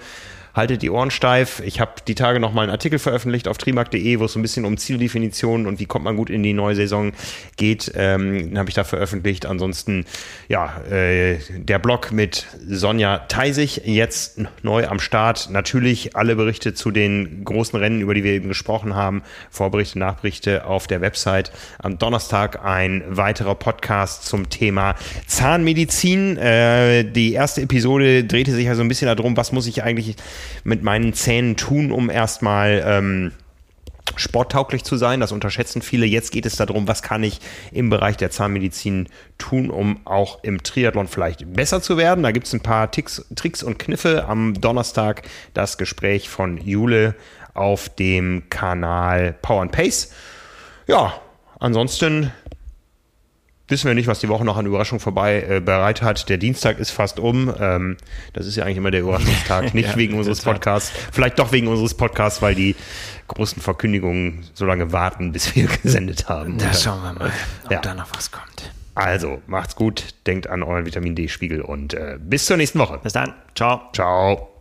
Haltet die Ohren steif. Ich habe die Tage nochmal einen Artikel veröffentlicht auf trimark.de, wo es so ein bisschen um Zieldefinitionen und wie kommt man gut in die neue Saison geht. Ähm, den habe ich da veröffentlicht. Ansonsten, ja, äh, der Blog mit Sonja Teisig jetzt neu am Start. Natürlich alle Berichte zu den großen Rennen, über die wir eben gesprochen haben. Vorberichte, Nachberichte auf der Website. Am Donnerstag ein weiterer Podcast zum Thema Zahnmedizin. Äh, die erste Episode drehte sich ja so ein bisschen darum, was muss ich eigentlich mit meinen Zähnen tun, um erstmal ähm, sporttauglich zu sein. Das unterschätzen viele. Jetzt geht es darum, was kann ich im Bereich der Zahnmedizin tun, um auch im Triathlon vielleicht besser zu werden. Da gibt es ein paar Ticks, Tricks und Kniffe. Am Donnerstag das Gespräch von Jule auf dem Kanal Power and Pace. Ja, ansonsten wissen wir nicht, was die Woche noch an Überraschung vorbei äh, bereit hat. Der Dienstag ist fast um. Ähm, das ist ja eigentlich immer der Überraschungstag, nicht ja, wegen unseres Podcasts. Vielleicht doch wegen unseres Podcasts, weil die großen Verkündigungen so lange warten, bis wir gesendet haben. Da schauen wir mal, ob ja. da noch was kommt. Also, macht's gut, denkt an euren Vitamin D-Spiegel und äh, bis zur nächsten Woche. Bis dann. Ciao. Ciao.